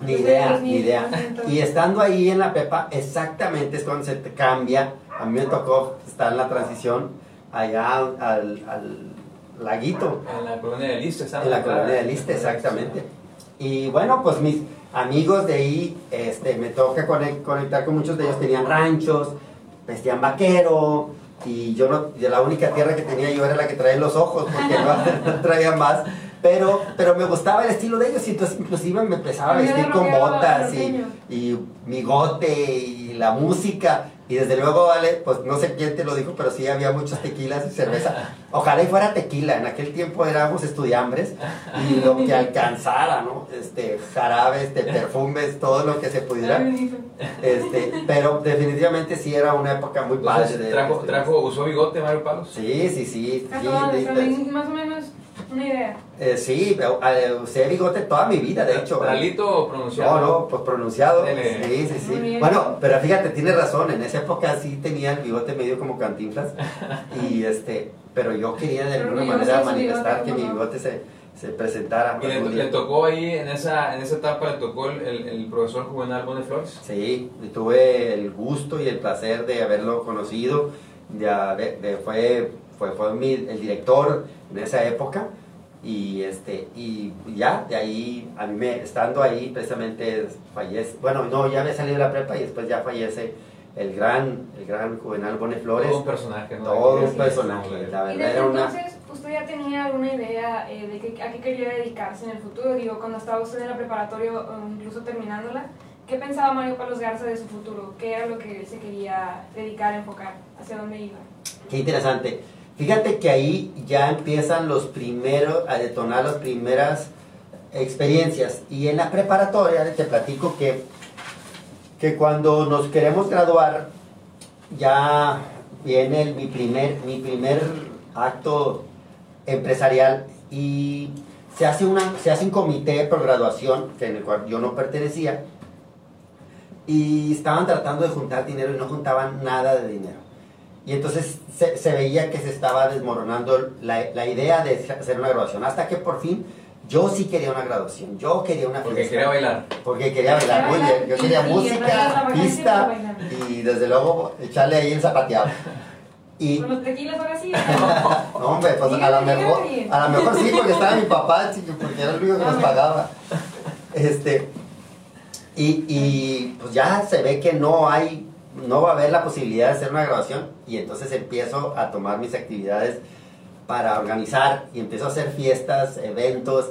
Ni idea. Ni idea, de ni 2000, idea. entonces. Y estando ahí en la prepa, exactamente es cuando se te cambia. A mí me tocó estar en la transición allá al, al laguito, En la colonia de Liste. en la colonia de Liste, exactamente. Y bueno, pues mis amigos de ahí, este, me toca conec- conectar con muchos de ellos, tenían ranchos, vestían vaquero, y yo no, la única tierra que tenía yo era la que traía en los ojos, porque no, (laughs) no traía más. Pero, pero me gustaba el estilo de ellos y entonces inclusive me empezaba a vestir con botas y, y migote y la música. Y desde luego, vale, pues no sé quién te lo dijo, pero sí había muchos tequilas y cerveza. Ojalá y fuera tequila. En aquel tiempo éramos estudiambres y lo que alcanzara, ¿no? Este, jarabes, de perfumes, todo lo que se pudiera. Este, pero definitivamente sí era una época muy padre. Entonces, de- trajo, de- trajo, usó bigote Mario Palos. Sí, sí, sí. A sí, todos, de- o sea, de- más o menos una idea. eh, sí, eh, usé bigote toda mi vida, de hecho. Tralito pronunciado. No, no, pues pronunciado. Dele. Sí, sí, sí. Bueno, pero fíjate, tiene razón. En esa época sí tenía el bigote medio como cantinflas. (laughs) y este, pero yo quería de alguna manera de manifestar que mi bigote se, se presentara. Y le, tocó ahí, en esa, en esa etapa, le tocó el, el, el profesor Juvenal Bone Flores. Sí, y tuve el gusto y el placer de haberlo conocido. De, haber- de- fue, fue, fue mi- el director en esa época. Y, este, y ya, de ahí, a mí me, estando ahí, precisamente fallece, bueno, no, ya me salí de la prepa y después ya fallece el gran, el gran Juvenal Bone Flores. Todo un personaje, ¿no? Todo un personaje, la Y verdad desde era una... entonces, ¿usted ya tenía alguna idea eh, de que, a qué quería dedicarse en el futuro? Digo, cuando estaba usted en la preparatoria o incluso terminándola, ¿qué pensaba Mario Palos Garza de su futuro? ¿Qué era lo que él se quería dedicar, enfocar? ¿Hacia dónde iba? Qué interesante. Fíjate que ahí ya empiezan los primeros, a detonar las primeras experiencias. Y en la preparatoria te platico que, que cuando nos queremos graduar, ya viene mi, primer, mi primer acto empresarial y se hace, una, se hace un comité por graduación, que en el cual yo no pertenecía, y estaban tratando de juntar dinero y no juntaban nada de dinero. Y entonces se, se veía que se estaba desmoronando la, la idea de hacer una graduación. Hasta que por fin yo sí quería una graduación. Yo quería una Porque fiesta. quería bailar. Porque quería bailar muy bien. Yo Y- quería y música, vacancia pista y desde luego echarle ahí el zapateado. Y ¿Con los tequilas ahora sí? (laughs) no, hombre, pues a lo mejor, a lo mejor sí, porque estaba mi papá, chico, porque era el único que nos pagaba. Este, y, y pues ya se ve que no hay, no va a haber la posibilidad de hacer una grabación y entonces empiezo a tomar mis actividades para organizar y empiezo a hacer fiestas, eventos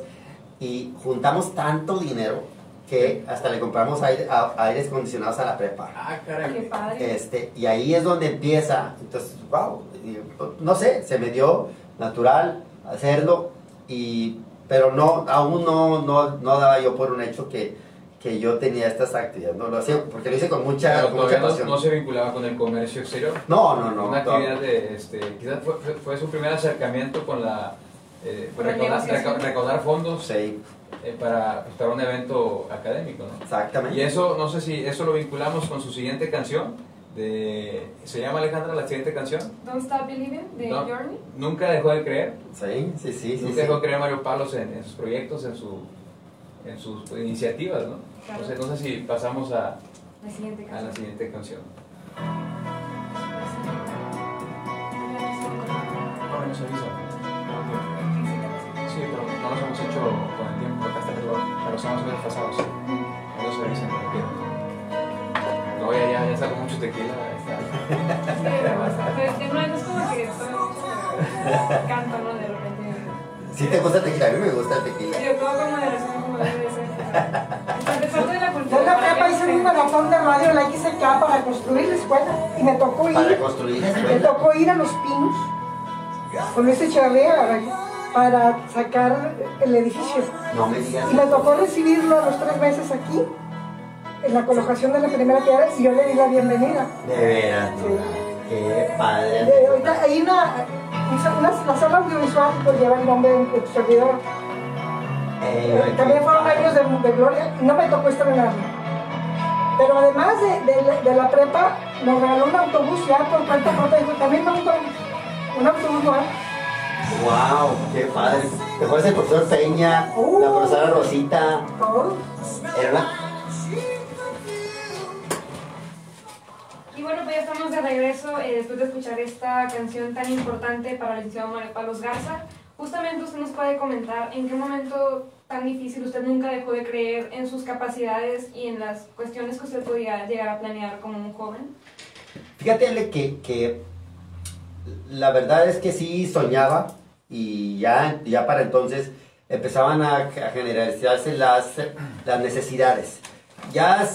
y juntamos tanto dinero que hasta le compramos aire- a- aires acondicionados a la prepa. Ah, Qué caray. padre. Este, y ahí es donde empieza, entonces, wow, y, no sé, se me dio natural hacerlo, y, pero no, aún no, no, no daba yo por un hecho que, que yo tenía estas actividades, no lo hacía, porque lo hice con mucha, Pero con mucha no, pasión. no se vinculaba con el comercio exterior. No, no, no. Una no. actividad de, este, quizás fue, fue- fue su primer acercamiento con la, eh, recaudar, negociación. reca- recaudar fondos Sí, eh, para, pues, para un evento académico, ¿no? exactamente. Y eso, no sé si eso lo vinculamos con su siguiente canción, de, ¿se llama Alejandra la siguiente canción? Don't Stop Believing de No. Journey. Nunca dejó de creer, Sí, sí, sí, sí. nunca sí. dejó de creer Mario Palos en, en sus proyectos, en, su, en sus iniciativas, ¿no? Claro. No sé, no sé si pasamos a, La siguiente a canción. la siguiente canción. No, nos avisa. Sí, pero no los hemos hecho con el tiempo, acá está pero estamos muy desfasados. No nos avisan cuando quieran. No, ya, ya, ya sacó mucho tequila. Está. Pero no es como que canto, ¿no? De repente. ¿Sí te gusta el tequila? A mí me gusta el tequila. Yo todo con moderación como debe de ser. Maratón de radio la XK para construir la escuela y me tocó Para ir, construir la me tocó ir a Los Pinos con este Echeverría para sacar el edificio. No me digas. Y me tocó recibirlo a los tres meses aquí, en la colocación de la primera piedra, y yo le di la bienvenida. De veras. Sí. Qué padre. De- ahorita hay una, una- la sala audiovisual pues lleva el nombre de tu servidor. Eh, Eh, También fueron años de, de gloria y no me tocó estrenarlo. Pero además de, de la- de la prepa, nos regaló un autobús ya por cuenta propia. Dijo, también me gustó un autobús nuevo. Wow, qué padre. Te fue el profesor Peña, Uh. la profesora Rosita. Todo. Era una... Y bueno, pues ya estamos de regreso eh, después de escuchar esta canción tan importante para el licenciado Mario Palos Garza. Justamente usted nos puede comentar en qué momento tan difícil usted nunca dejó de creer en sus capacidades y en las cuestiones que usted podía llegar a planear como un joven. Fíjate que, que la verdad es que sí soñaba y ya, ya para entonces empezaban a, a generalizarse las, las necesidades. Ya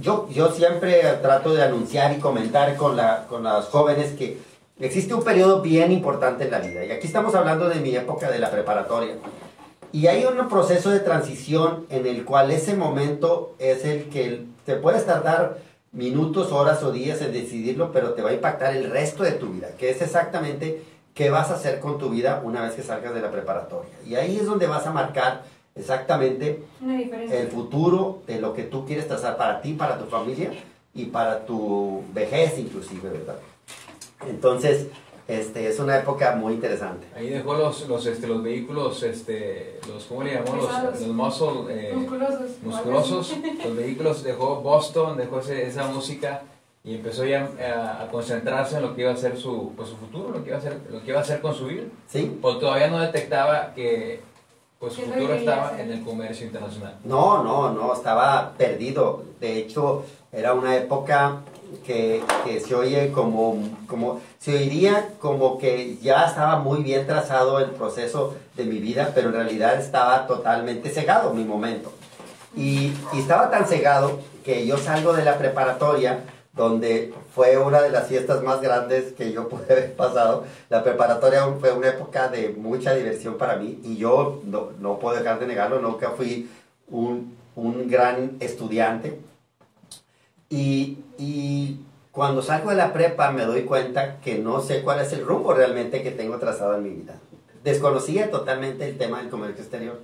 yo, yo siempre trato de anunciar y comentar con, la, con las jóvenes que existe un periodo bien importante en la vida. Y aquí estamos hablando de mi época de la preparatoria. Y hay un proceso de transición en el cual ese momento es el que te puedes tardar minutos, horas o días en decidirlo, pero te va a impactar el resto de tu vida, que es exactamente qué vas a hacer con tu vida una vez que salgas de la preparatoria. Y ahí es donde vas a marcar exactamente el futuro de lo que tú quieres trazar para ti, para tu familia y para tu vejez inclusive, ¿verdad? Entonces, este, es una época muy interesante. Ahí dejó los, los, este, los vehículos, este, los, ¿cómo le llamó? Los, los muscle, eh, musculosos. musculosos. (laughs) Los vehículos dejó Boston, dejó ese- esa música y empezó ya a, a concentrarse en lo que iba a ser su, pues, su futuro, lo que, iba a hacer, lo que iba a hacer con su vida. ¿Sí? O todavía no detectaba que pues su ¿Qué es lo futuro estaba en el comercio internacional. No, no, no, estaba perdido. De hecho, era una época que, se oye como, como, se oiría como que ya estaba muy bien trazado el proceso de mi vida, pero en realidad estaba totalmente cegado mi momento. Y, y estaba tan cegado que yo salgo de la preparatoria, donde fue una de las fiestas más grandes que yo pude haber pasado. La preparatoria fue una época de mucha diversión para mí y yo no, no puedo dejar de negarlo, nunca fui un, un gran estudiante. Y, y cuando salgo de la prepa me doy cuenta que no sé cuál es el rumbo realmente que tengo trazado en mi vida. Desconocía totalmente el tema del comercio exterior.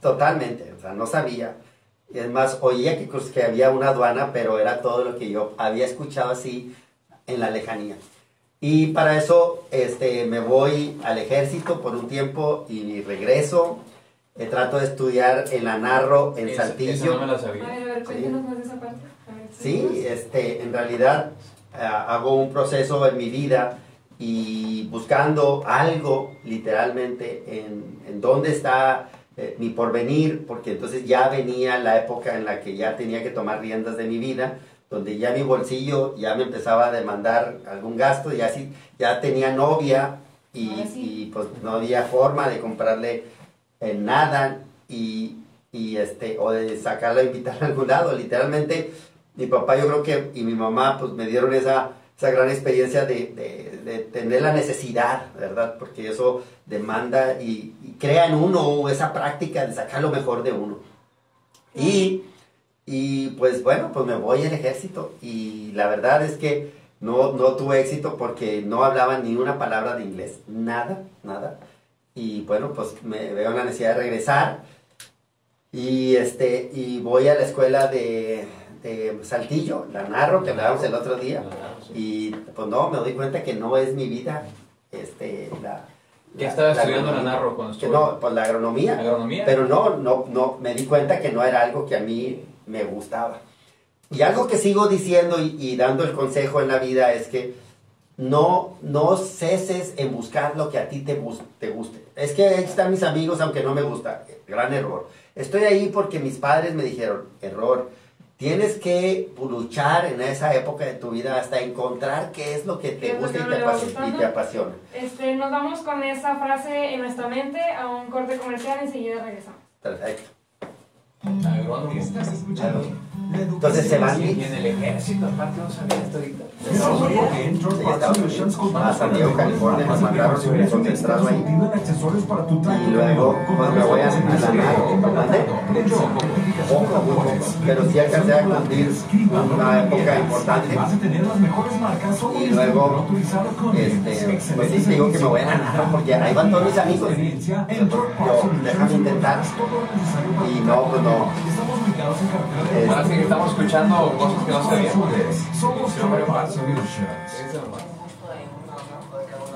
Totalmente, o sea, no sabía. Y es más, oía que, que había una aduana, pero era todo lo que yo había escuchado así en la lejanía. Y para eso este, me voy al ejército por un tiempo y regreso. Eh, trato de estudiar en la Narro, en Esa- Saltillo. esa no me la A sabía. ver, a ver, cuéntenos más de esa parte. Sí, este, en realidad ah, hago un proceso en mi vida y buscando algo literalmente en, en dónde está eh, mi porvenir, porque entonces ya venía la época en la que ya tenía que tomar riendas de mi vida, donde ya mi bolsillo ya me empezaba a demandar algún gasto, ya, sí, ya tenía novia y, Ahora sí. y, pues no había forma de comprarle eh, nada y, y, este, o de sacarla a invitar a algún lado, literalmente mi papá yo creo que y mi mamá pues me dieron esa, esa gran experiencia de, de- de tener la necesidad, ¿verdad? Porque eso demanda y, y crea en uno esa práctica de sacar lo mejor de uno. Y, y pues bueno, pues me voy al ejército y la verdad es que no, no tuve éxito porque no hablaba ni una palabra de inglés, nada, nada. Y bueno, pues me veo la necesidad de regresar y, este, y voy a la escuela de, de Saltillo, la narro, que hablábamos el otro día. Y pues no, me doy cuenta que no es mi vida. Este, la, ¿Qué la- estaba la estudiando la. Narro cuando Que estuvo? no, pues la agronomía. ¿Agronomía? Pero no, no, no, me di cuenta que no era algo que a mí me gustaba. Y algo que sigo diciendo y, y dando el consejo en la vida es que no, no ceses en buscar lo que a ti te, gus- te guste. Es que ahí están mis amigos aunque no me gusta. Gran error. Estoy ahí porque mis padres me dijeron, error. Tienes que luchar en esa época de tu vida hasta encontrar qué es lo que ¿Qué te gusta que y te, apasiona, y te apasiona. Este, nos vamos con esa frase en nuestra mente a un corte comercial, enseguida regresamos. Perfecto. Entonces se van Y en el ejército, aparte no sabía esto ahorita. A San Diego, California, nos mandaron un concentrado ahí. Y luego, pues, me voy a- a la Poco, muy poco. Pero sí alcancé a cumplir una época importante. Y luego, este, pues sí, digo que me voy a ganar porque ahí van todos mis amigos. Yo, déjame intentar. Y no, pues no. camión. Estamos ubicados en carretera de Es- Ahora sí que estamos escuchando cosas que no. Eso nomás.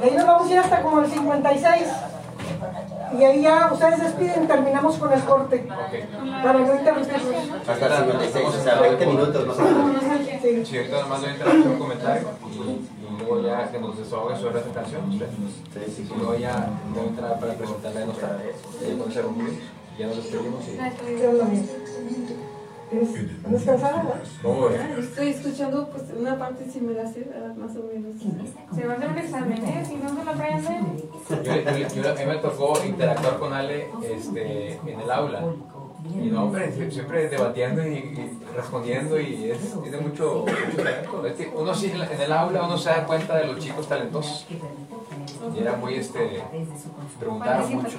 De ahí nos vamos a ir hasta como el 56. Y ahí ya ustedes despiden terminamos con el corte. Para no interrumpirlos. Hasta el 56, o sea, 20 minutos más o menos. Sí. Si ahorita nomás doy interacción, un comentario y, y luego ya que nos desahogue sobre esta canción, usted. Sí, sí, Y sí. luego ya voy a entrar para presentarle a nuestra rumbo, ya nos despedimos y... ¿Qué onda, amigo? ¿Tienes- ¿Andas cansada? no? ¿Cómo ves? Estoy escuchando pues una parte si me la sé, ¿verdad? Más o menos. Se va a hacer un examen, ¿eh? Si no se lo aprenden. Yo, yo- yo- a mí me tocó interactuar con Ale este, en el aula. Y no, hombre, sie- siempre debatiendo y, y respondiendo y es, tiene mucho, mucho talento. Es que uno sí en el aula uno se da cuenta de los chicos talentosos. Y era muy, este, preguntaba mucho,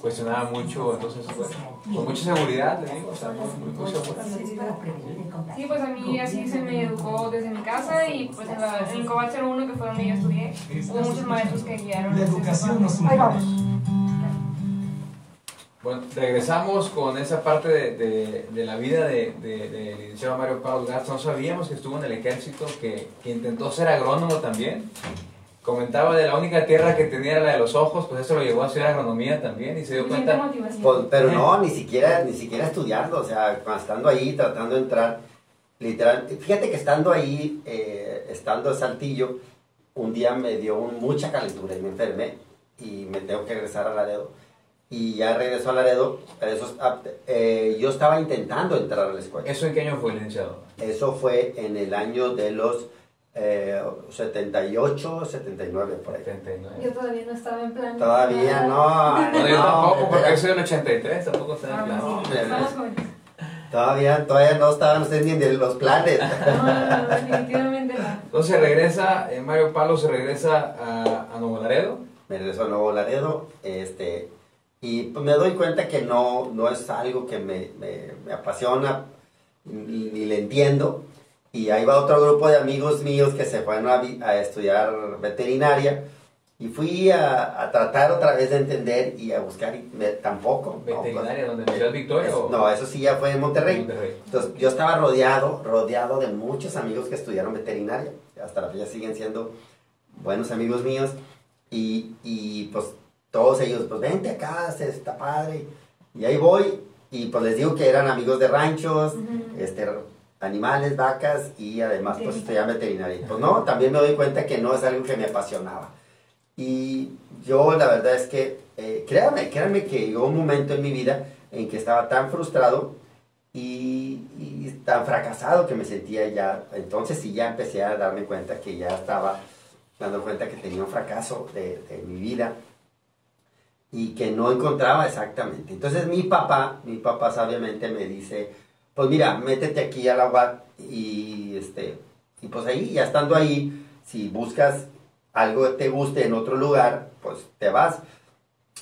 cuestionaba mucho, entonces, bueno, con mucha seguridad, le digo, o sea, muy, muy, segura. Sí, pues a mí así se me educó desde mi casa y pues en, la, en el Cobalt 01, que fue donde yo estudié, hubo muchos maestros que guiaron. La educación vamos. Bueno, regresamos con esa parte de, de, de la vida de, de, del licenciado Mario Pablo Garza. No sabíamos que estuvo en el ejército, que, que intentó ser agrónomo también. Comentaba de la única tierra que tenía era la de los ojos, pues eso lo llevó a hacer agronomía también y se dio Suficiente cuenta. motivación. Pues, pero no, ni siquiera, ni siquiera estudiando, o sea, estando ahí, tratando de entrar, literal, fíjate que estando ahí, eh, estando en Saltillo, un día me dio un- mucha calentura y me enfermé y me tengo que regresar a Laredo. y ya regresó a Laredo. Eso, ah, eh, yo estaba intentando entrar a la escuela. ¿Eso en qué año fue, licenciado? Eso fue en el año de los eh, 78, 79, por ahí. 79. Yo todavía no estaba en plan. Todavía no. No, yo no, tampoco, porque yo soy del 83, tampoco está en Ah, plan. sí, hombre, estamos jóvenes. Todavía, todavía no estaban ustedes ni en los planes. No, no, no, definitivamente no. Entonces regresa, eh, Mario Palo se regresa a, a Nuevo Laredo. me regresó a Nuevo Laredo, este, y pues me doy cuenta que no, no es algo que me, me- me apasiona, ni, ni le entiendo, y ahí va otro grupo de amigos míos que se fueron a, estudiar veterinaria, y fui a, a tratar otra vez de entender y a buscar, y me- tampoco. no, Veterinaria, pues, donde Ciudad Victoria. o- no, eso sí ya fue en Monterrey. Monterrey. Entonces, yo estaba rodeado, rodeado de muchos amigos que estudiaron veterinaria. Hasta la fecha siguen siendo buenos amigos míos. Y, y, pues todos ellos, pues vente acá, se está padre. Y ahí voy. Y pues les digo que eran amigos de ranchos, este, animales, vacas y además pues estudiaban veterinaria. Pues no, también me doy cuenta que no es algo que me apasionaba. Y yo la verdad es que, eh, créanme, créanme que llegó un momento en mi vida en que estaba tan frustrado y, y tan fracasado que me sentía ya. Entonces sí ya empecé a darme cuenta que ya estaba dando cuenta que tenía un fracaso de, de mi vida y que no encontraba exactamente. Entonces mi papá, mi papá sabiamente me dice, pues mira, métete aquí a la UAT y este, y pues ahí, ya estando ahí, si buscas algo que te guste en otro lugar, pues te vas.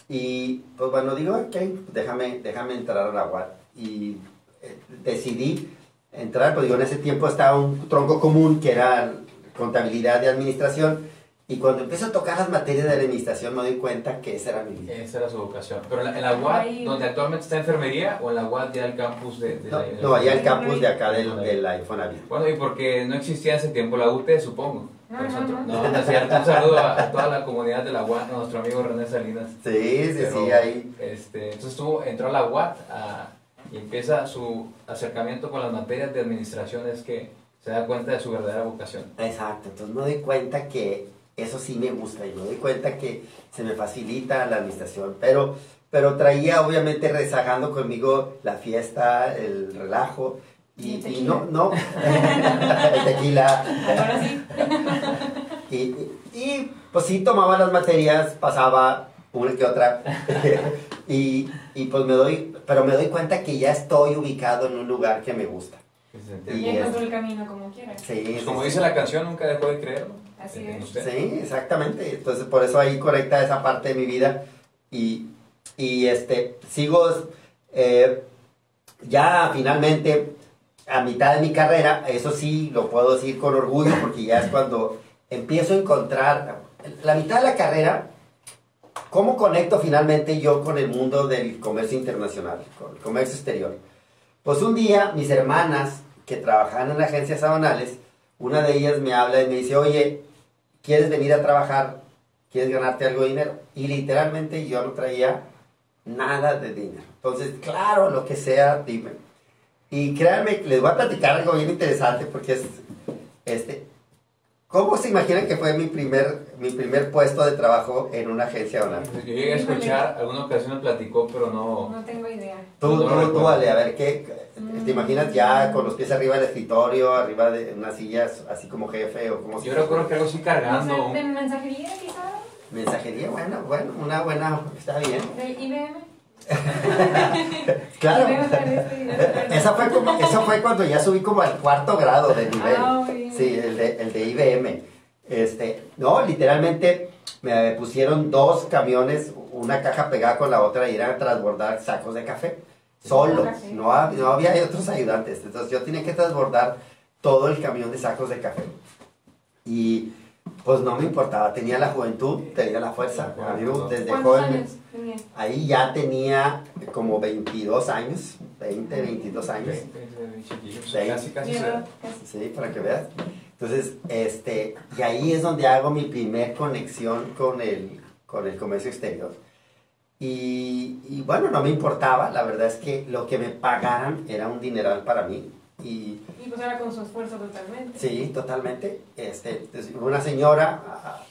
Y pues bueno, digo, ok, déjame, déjame entrar a la UAT. Y eh, decidí entrar, pues digo, en ese tiempo estaba un tronco común que era contabilidad y administración. Y cuando empiezo a tocar las materias de la administración me doy cuenta que esa era mi vida. Esa era su vocación. Pero en la, en la UAT, Ahí. donde actualmente está enfermería, o en la UAT ya el campus de, de No, la no, allá el campus de acá del, de la Infonavit. Bueno, y porque no existía en ese tiempo la UT, supongo. No, Por no, nosotros- no. cierto. Un saludo a, a toda la comunidad de la UAT, a nuestro amigo René Salinas. Sí, sí, Pero, sí, ahí. Este, entonces estuvo, entró a la UAT a- y empieza su acercamiento con las materias de administración, es que se da cuenta de su verdadera vocación. Exacto, entonces me doy cuenta que eso sí me gusta y me doy cuenta que se me facilita la administración, pero, pero traía obviamente rezagando conmigo la fiesta, el relajo Y y, el y tequila. no, no, (laughs) el tequila. Ahora sí. (laughs) Y, y- y, pues sí tomaba las materias, pasaba una que otra (laughs) y, y pues me doy, pero me doy cuenta que ya estoy ubicado en un lugar que me gusta. Y encontró el camino como quiera. Sí, Pues sí, como sí. dice la canción, nunca dejó de creerlo. Así es. Sí, exactamente. Entonces por eso ahí conecta esa parte de mi vida y, y este, sigo eh, ya finalmente a mitad de mi carrera, eso sí lo puedo decir con orgullo porque ya es cuando empiezo a encontrar la mitad de la carrera, ¿cómo conecto finalmente yo con el mundo del comercio internacional, con el comercio exterior? Pues un día mis hermanas que trabajaban en agencias aduanales, una de ellas me habla y me dice, oye, ¿quieres venir a trabajar? ¿Quieres ganarte algo de dinero? Y literalmente yo no traía nada de dinero. Entonces, claro, lo que sea, dime. Y créanme, les voy a platicar algo bien interesante porque es, este, ¿cómo se imaginan que fue mi primer, mi primer puesto de trabajo en una agencia aduanal? Yo llegué a escuchar, alguna ocasión me platicó, pero no... No tengo idea. Tú, No tú, tú. Ale, a ver, ¿qué? ¿Te imaginas ya con los pies arriba del escritorio, arriba de una silla, así como jefe o como Yo recuerdo que algo así cargando. ¿De mensajería quizá? Mensajería, bueno, bueno, una buena, está bien. ¿De IBM? (laughs) Claro. IBM parece- (laughs) Esa fue, como, eso fue cuando ya subí como al cuarto grado de nivel. Ah. Sí, el de, el Este, no, literalmente me pusieron dos camiones, una caja pegada con la otra y eran a transbordar sacos de café. Solo, no, hab- no había otros ayudantes. Entonces yo tenía que transbordar todo el camión de sacos de café. Y pues no me importaba, tenía la juventud, tenía la fuerza. A mí desde ¿Cuántos joven. Ahí ya tenía como 22 años, 20, 22 años. Chiquillos, Sí. Casi, casi. Sí, para que veas. Entonces, este, y ahí es donde hago mi primer conexión con el, con el comercio exterior. Y, y bueno, no me importaba, la verdad es que lo que me pagaran era un dineral para mí. Y Y pues era con su esfuerzo totalmente. sí, totalmente. Este, una señora,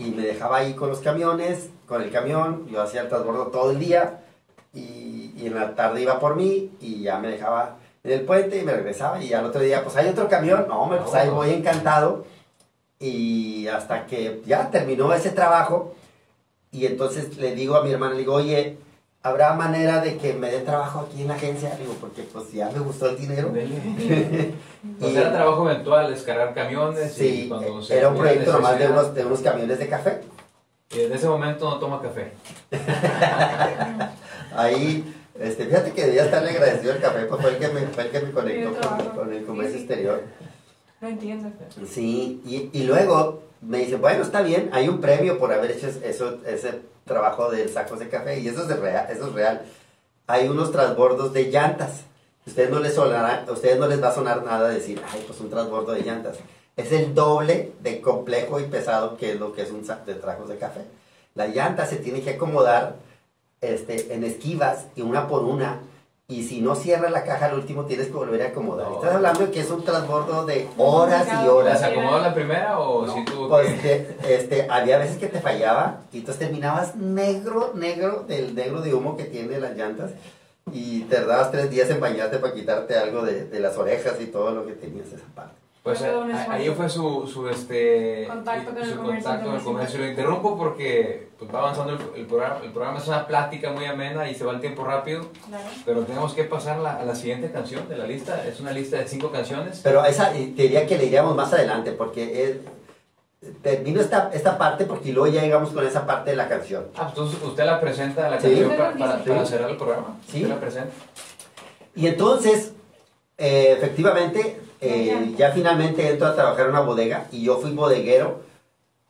y me dejaba ahí con los camiones, con el camión, yo hacía el transbordo todo el día y, y en la tarde iba por mí y ya me dejaba en el puente y me regresaba y al otro día pues hay otro camión, no, hombre, pues ahí voy encantado y hasta que ya terminó ese trabajo y entonces le digo a mi hermana, le digo, oye, ¿habrá manera de que me den trabajo aquí en la agencia? Digo, porque pues ya me gustó el dinero. (laughs) (laughs) Pues era trabajo eventual, descargar camiones. y Sí, cuando se era un proyecto nomás de unos, de unos camiones de café. Y desde ese momento no toma café. (laughs) Ahí, este, fíjate que debía estarle agradecido al café, pues fue el que me, fue el que me conectó con, con el comercio sí. exterior. No entiendo. Sí, y, y luego me dice, bueno, está bien, hay un premio por haber hecho eso, ese trabajo de sacos de café, y eso es, de real, eso es real. Hay unos transbordos de llantas. Ustedes no les sonará, a ustedes no les va a sonar nada decir, ay, pues un transbordo de llantas. Es el doble de complejo y pesado que es lo que es un saco de trajos de café. La llanta se tiene que acomodar este, en esquivas y una por una. Y si no cierra la caja al último, tienes que volver a acomodar. No. Estás hablando de que es un transbordo de horas y horas. ¿Las acomodó la primera o si tuvo Pues que.? que, este, había veces que te fallaba y entonces terminabas negro, negro, del negro de humo que tiene las llantas y tardabas tres días en bañarte para quitarte algo de, de las orejas y todo lo que tenías esa parte. Pues a- esfuerzo. ahí fue su, su este Contacto con el su comercio contacto con el comercio. Lo interrumpo porque pues, va avanzando el, el programa. El programa es una plática muy amena y se va el tiempo rápido. Claro. Pero tenemos que pasar la- a la siguiente canción de la lista. Es una lista de cinco canciones. Pero esa te diría que le iríamos más adelante porque es- termino esta, esta parte porque luego ya llegamos con esa parte de la canción. Ah, pues entonces usted la presenta la Sí. canción para, para- Sí. para cerrar el programa. Sí. Usted la presenta. Y entonces, eh, efectivamente, eh, ya finalmente entro a trabajar en una bodega y yo fui bodeguero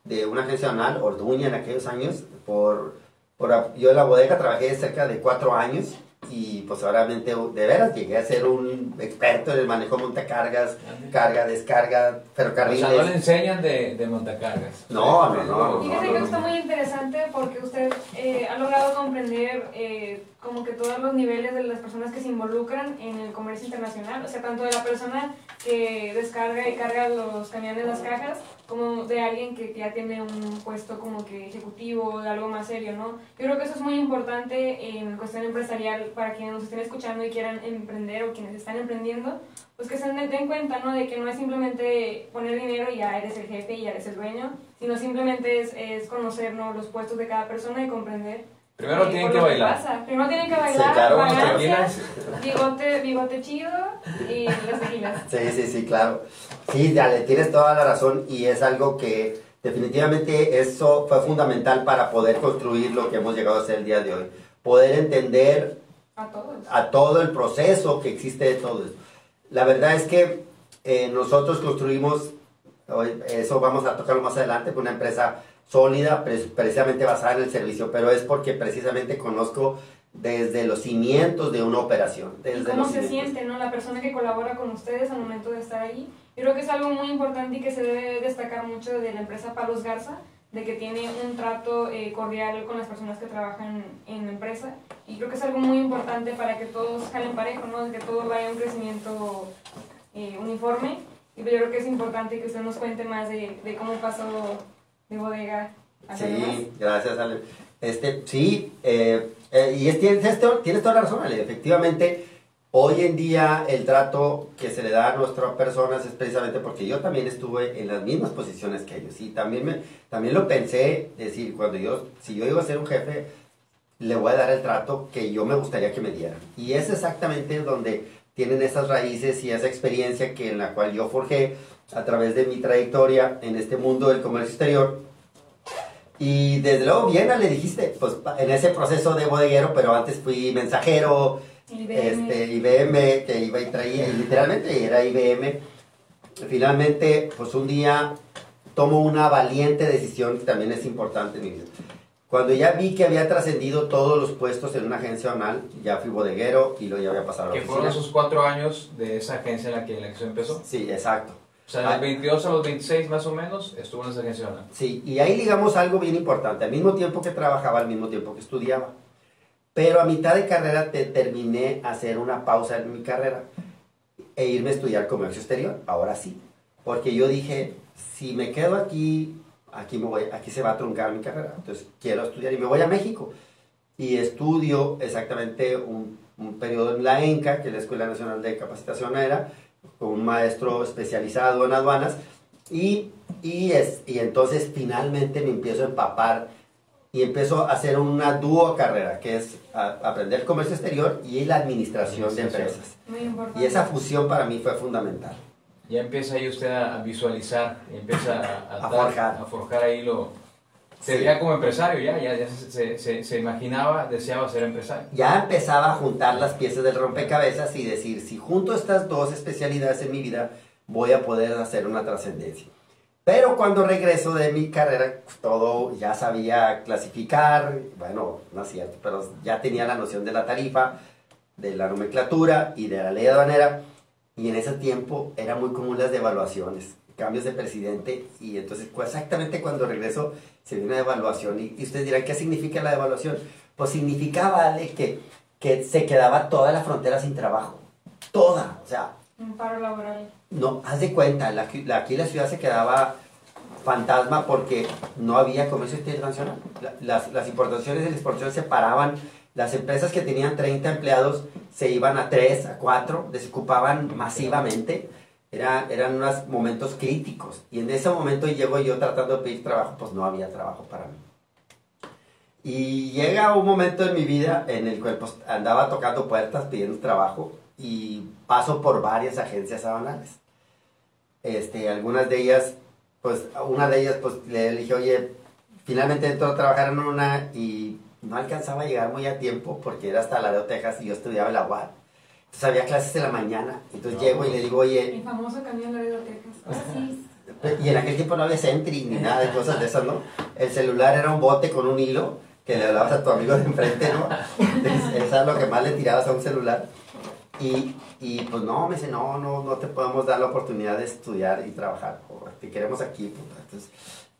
de una agencia nacional, Orduña, en aquellos años. Por, por, yo en la bodega trabajé cerca de cuatro años y pues obviamente de veras llegué a ser un experto en el manejo de montacargas, carga, descarga, O ferrocarriles. sea, no le enseñan de, de montacargas. No, no, no. Fíjese que eso está muy interesante porque usted eh, ha logrado comprender eh, como que todos los niveles de las personas que se involucran en el comercio internacional, o sea, tanto de la persona que descarga y carga los camiones, las cajas, como de alguien que ya tiene un puesto como que ejecutivo o de algo más serio, ¿no? Yo creo que eso es muy importante en cuestión empresarial para quienes nos estén escuchando y quieran emprender o quienes están emprendiendo, pues que se den cuenta, ¿no? De que no es simplemente poner dinero y ya eres el jefe y ya eres el dueño, sino simplemente es, es conocer ¿no? los puestos de cada persona y comprender. Primero eh, tienen que bailar. pasa. Primero tienen que bailar, Sí, claro, vagancias, tequilas. bigote, bigote chido y las tequilas. Sí, sí, sí, claro. Sí, dale, tienes toda la razón y es algo que definitivamente eso fue fundamental para poder construir lo que hemos llegado a ser el día de hoy. Poder entender A todos. a todo el proceso que existe de todo esto. La verdad es que eh, nosotros construimos, hoy- eso vamos a tocarlo más adelante, con una empresa sólida, pre- precisamente basada en el servicio, pero es porque precisamente conozco desde los cimientos de una operación. Y Desde cómo los se cimientos. siente, ¿no? La persona que colabora con ustedes al momento de estar ahí. Yo creo que es algo muy importante y que se debe destacar mucho de la empresa Palos Garza, de que tiene un trato eh, cordial con las personas que trabajan en la empresa. Y creo que es algo muy importante para que todos jalen parejo, ¿no? De que todo vaya un crecimiento eh, uniforme. Y yo creo que es importante que usted nos cuente más de, de cómo pasó de bodega. Sí, gracias, Ale. Este, sí, eh, eh, y es, tienes, esto- tienes toda la razón, Ale. Efectivamente, hoy en día el trato que se le da a nuestras personas es precisamente porque yo también estuve en las mismas posiciones que ellos. Y también, me, también lo pensé, decir, cuando yo, si yo iba a ser un jefe, le voy a dar el trato que yo me gustaría que me dieran. Y es exactamente donde tienen esas raíces y esa experiencia que en la cual yo forjé a través de mi trayectoria en este mundo del comercio exterior. Y desde luego, bien, le dijiste, pues en ese proceso de bodeguero, pero antes fui mensajero, IBM. este, IBM, que iba y traía, y literalmente era IBM. Finalmente, pues un día tomo una valiente decisión que también es importante en mi vida. Cuando ya vi que había trascendido todos los puestos en una agencia anual, ya fui bodeguero y luego ya había pasado a la Que fueron esos cuatro años de esa agencia en la que, en la que se empezó. Sí, exacto. O sea, de los 22 a los 26 más o menos estuvo en esa agencia. ¿no? Sí, y ahí digamos algo bien importante, al mismo tiempo que trabajaba, al mismo tiempo que estudiaba. Pero a mitad de carrera te terminé hacer una pausa en mi carrera e irme a estudiar comercio exterior, ahora sí. Porque yo dije, si me quedo aquí aquí, me voy, aquí se va a truncar mi carrera, entonces quiero estudiar y me voy a México. Y estudio exactamente un, un periodo en la ENCA, que es la Escuela Nacional de Capacitación Aérea, con un maestro especializado en aduanas, y, y, es, y entonces finalmente me empiezo a empapar y empiezo a hacer una dúo carrera, que es a- aprender comercio exterior y la administración de empresas. Muy importante. Y esa fusión para mí fue fundamental. Ya empieza ahí usted a visualizar, y empieza a, A dar- forjar. a forjar ahí lo... Se veía como empresario ya, ya, ya se, se- se- imaginaba, deseaba ser empresario. Ya empezaba a juntar las piezas del rompecabezas y decir, si junto estas dos especialidades en mi vida, voy a poder hacer una trascendencia. Pero cuando regreso de mi carrera, todo ya sabía clasificar, bueno, no es cierto, pero ya tenía la noción de la tarifa, de la nomenclatura y de la ley aduanera. Y en ese tiempo era muy común las devaluaciones, cambios de presidente. Y entonces, exactamente cuando regreso, se viene una devaluación. Y, y ustedes dirán, ¿qué significa la devaluación? Pues significaba, Ale, que, que se quedaba toda la frontera sin trabajo. Toda. O sea, Un paro laboral. no, haz de cuenta, la, la- aquí la ciudad se quedaba fantasma porque no había comercio internacional. La- las, las importaciones y las exportaciones se paraban. Las empresas que tenían 30 empleados se iban a 3, a 4, desocupaban masivamente. Era, eran unos momentos críticos. Y en ese momento llego yo tratando de pedir trabajo, pues no había trabajo para mí. Y llega un momento en mi vida en el cual pues, andaba tocando puertas pidiendo trabajo y paso por varias agencias aduanales. Este, algunas de ellas, pues una de ellas pues le dije, oye, finalmente entro a trabajar en una y no alcanzaba a llegar muy a tiempo porque era hasta Laredo, Texas y yo estudiaba en la. Entonces había clases en la mañana. Entonces llego y le digo, oye, Mi famoso camión de Texas. Ah, sí. y en aquel tiempo no había Sentry ni nada de cosas de esas, ¿no? El celular era un bote con un hilo que le hablabas a tu amigo de enfrente, ¿no? Entonces, Eso es lo que más le tirabas a un celular. Y, y pues no, me dice, no, no, no te podemos dar la oportunidad de estudiar y trabajar. Te queremos aquí. puta. Entonces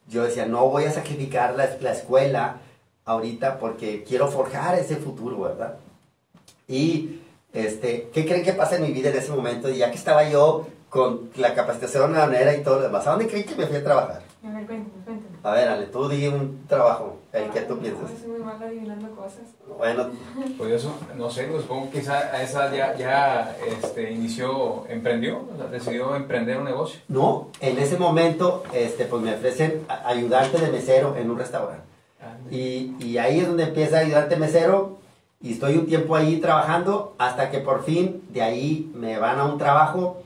yo decía, no voy a sacrificar la, la escuela ahorita porque quiero forjar ese futuro, ¿verdad? Y, este, ¿qué creen que pasa en mi vida en ese momento? Y ya que estaba yo con la capacitación aduanera y todo lo demás, ¿a dónde creen que me fui a trabajar? A ver, cuéntame, cuéntame. A ver, Ale, tú di un trabajo, el que tú piensas. no, soy muy mala adivinando cosas. Bueno, Pues eso, no sé, pues supongo que quizá a esa ya, ya este, inició, emprendió, o sea, decidió emprender un negocio. no, en ese momento, este, pues me ofrecen a- ayudante de mesero en un restaurante. Y, y ahí es donde empieza ayudante mesero y estoy un tiempo ahí trabajando hasta que por fin de ahí me van a un trabajo.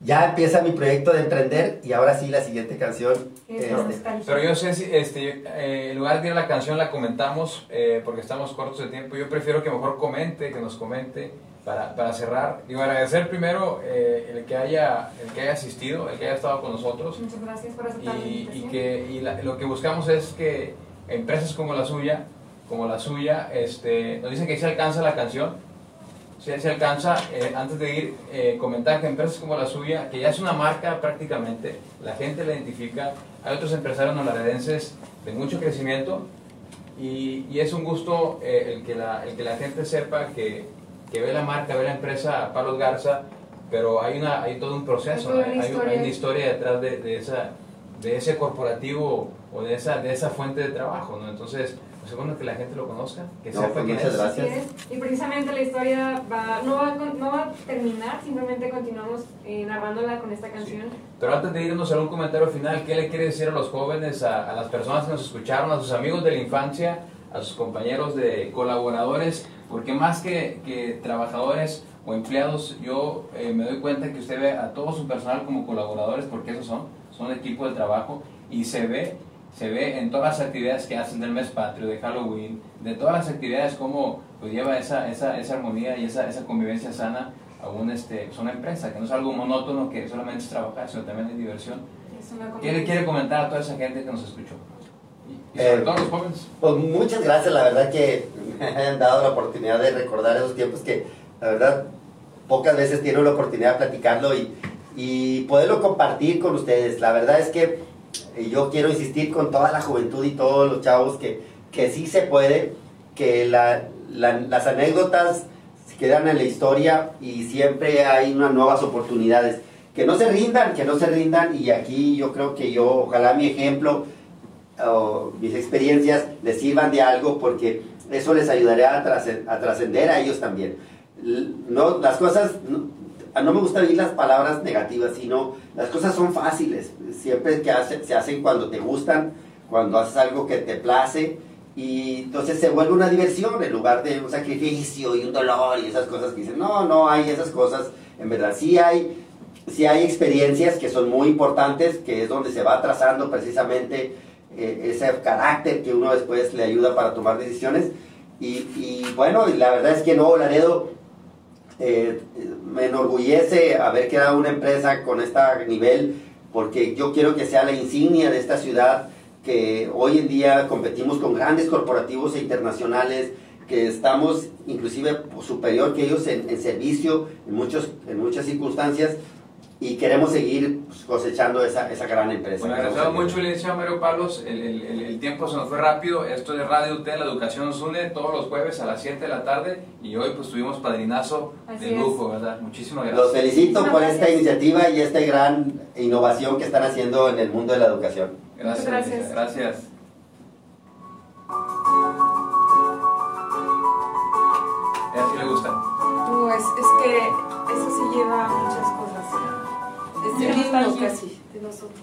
Ya empieza mi proyecto de emprender y ahora sí la siguiente canción. Es este. Pero yo sé si, este, eh, en lugar de ir a la canción la comentamos, eh, porque estamos cortos de tiempo, yo prefiero que mejor comente, que nos comente, para, para cerrar. Digo, agradecer primero eh, el, que haya, el que haya asistido, el que haya estado con nosotros, Muchas gracias por aceptar la y, que y la- lo que buscamos es que empresas como la suya, como la suya, este, nos dicen que ahí se alcanza la canción, si se alcanza, eh, antes de ir, eh, comentar que empresas como la suya, que ya es una marca prácticamente, la gente la identifica, hay otros empresarios nolaredenses de mucho crecimiento y, y es un gusto eh, el, que la, el que la gente sepa que, que ve la marca, ve la empresa Palos Garza, pero hay, una, hay todo un proceso, Hay una hay- historia. hay una historia detrás de, de esa, de ese corporativo o de esa, de esa fuente de trabajo, ¿no? Entonces, pues es bueno que la gente lo conozca, que No, sepa pues, quién muchas es. gracias. Y precisamente la historia va, no, va, no va a terminar, simplemente continuamos eh, narrándola con esta canción. Pero antes de irnos a un comentario final, ¿qué le quiere decir a los jóvenes, a, a las personas que nos escucharon, a sus amigos de la infancia, a sus compañeros de colaboradores? Porque más que, que trabajadores o empleados, yo eh, me doy cuenta que usted ve a todo su personal como colaboradores, porque esos son, son equipo de trabajo, y se ve, se ve en todas las actividades que hacen del mes patrio, de Halloween, de todas las actividades, cómo pues, lleva esa, esa, esa armonía y esa, esa convivencia sana a un, este, pues, una empresa, que no es algo monótono que solamente es trabajar, sino también es diversión. Es una ¿Qué le quiere comentar a toda esa gente que nos escuchó? Y, y Eh, sobre todo a los jóvenes. Pues muchas gracias, la verdad que (laughs) me han dado la oportunidad de recordar esos tiempos que, la verdad, pocas veces tiene la oportunidad de platicarlo y, y poderlo compartir con ustedes. La verdad es que eh, yo quiero insistir con toda la juventud y todos los chavos que, que sí se puede, que la- la- las anécdotas quedan en la historia y siempre hay unas nuevas oportunidades. que no se rindan, que no se rindan y aquí yo creo que yo, ojalá mi ejemplo o mis experiencias les sirvan de algo porque eso les ayudará a trascen- a trascender a ellos también. No, las cosas, no, no me gusta oír las palabras negativas, sino las cosas son fáciles, siempre que se hacen cuando te gustan, cuando haces algo que te place y entonces se vuelve una diversión en lugar de un sacrificio y un dolor y esas cosas que dicen, no, no hay esas cosas, en verdad sí hay, sí hay experiencias que son muy importantes, que es donde se va trazando precisamente eh, ese carácter que uno después le ayuda para tomar decisiones. Y, bueno, la verdad es que Nuevo Laredo eh, me enorgullece haber creado una empresa con este nivel, porque yo quiero que sea la insignia de esta ciudad, que hoy en día competimos con grandes corporativos e internacionales, que estamos inclusive superior que ellos en, en servicio en, muchos, en muchas circunstancias y queremos seguir pues, cosechando esa, esa gran empresa. Bueno, agradecemos mucho, licenciado Mario Palos. El, el- el- el tiempo se nos fue rápido. Esto es Radio UT, la educación nos une todos los jueves a las 7 de la tarde. Y hoy, pues, tuvimos padrinazo Así de es. lujo, ¿verdad? Muchísimas Los gracias. felicito por esta iniciativa y esta gran innovación que están haciendo en el mundo de la educación. Gracias, gracias. Gracias. ¿A ti le gusta? Pues es que eso se lleva a muchas cosas. Es el himno casi de nosotros.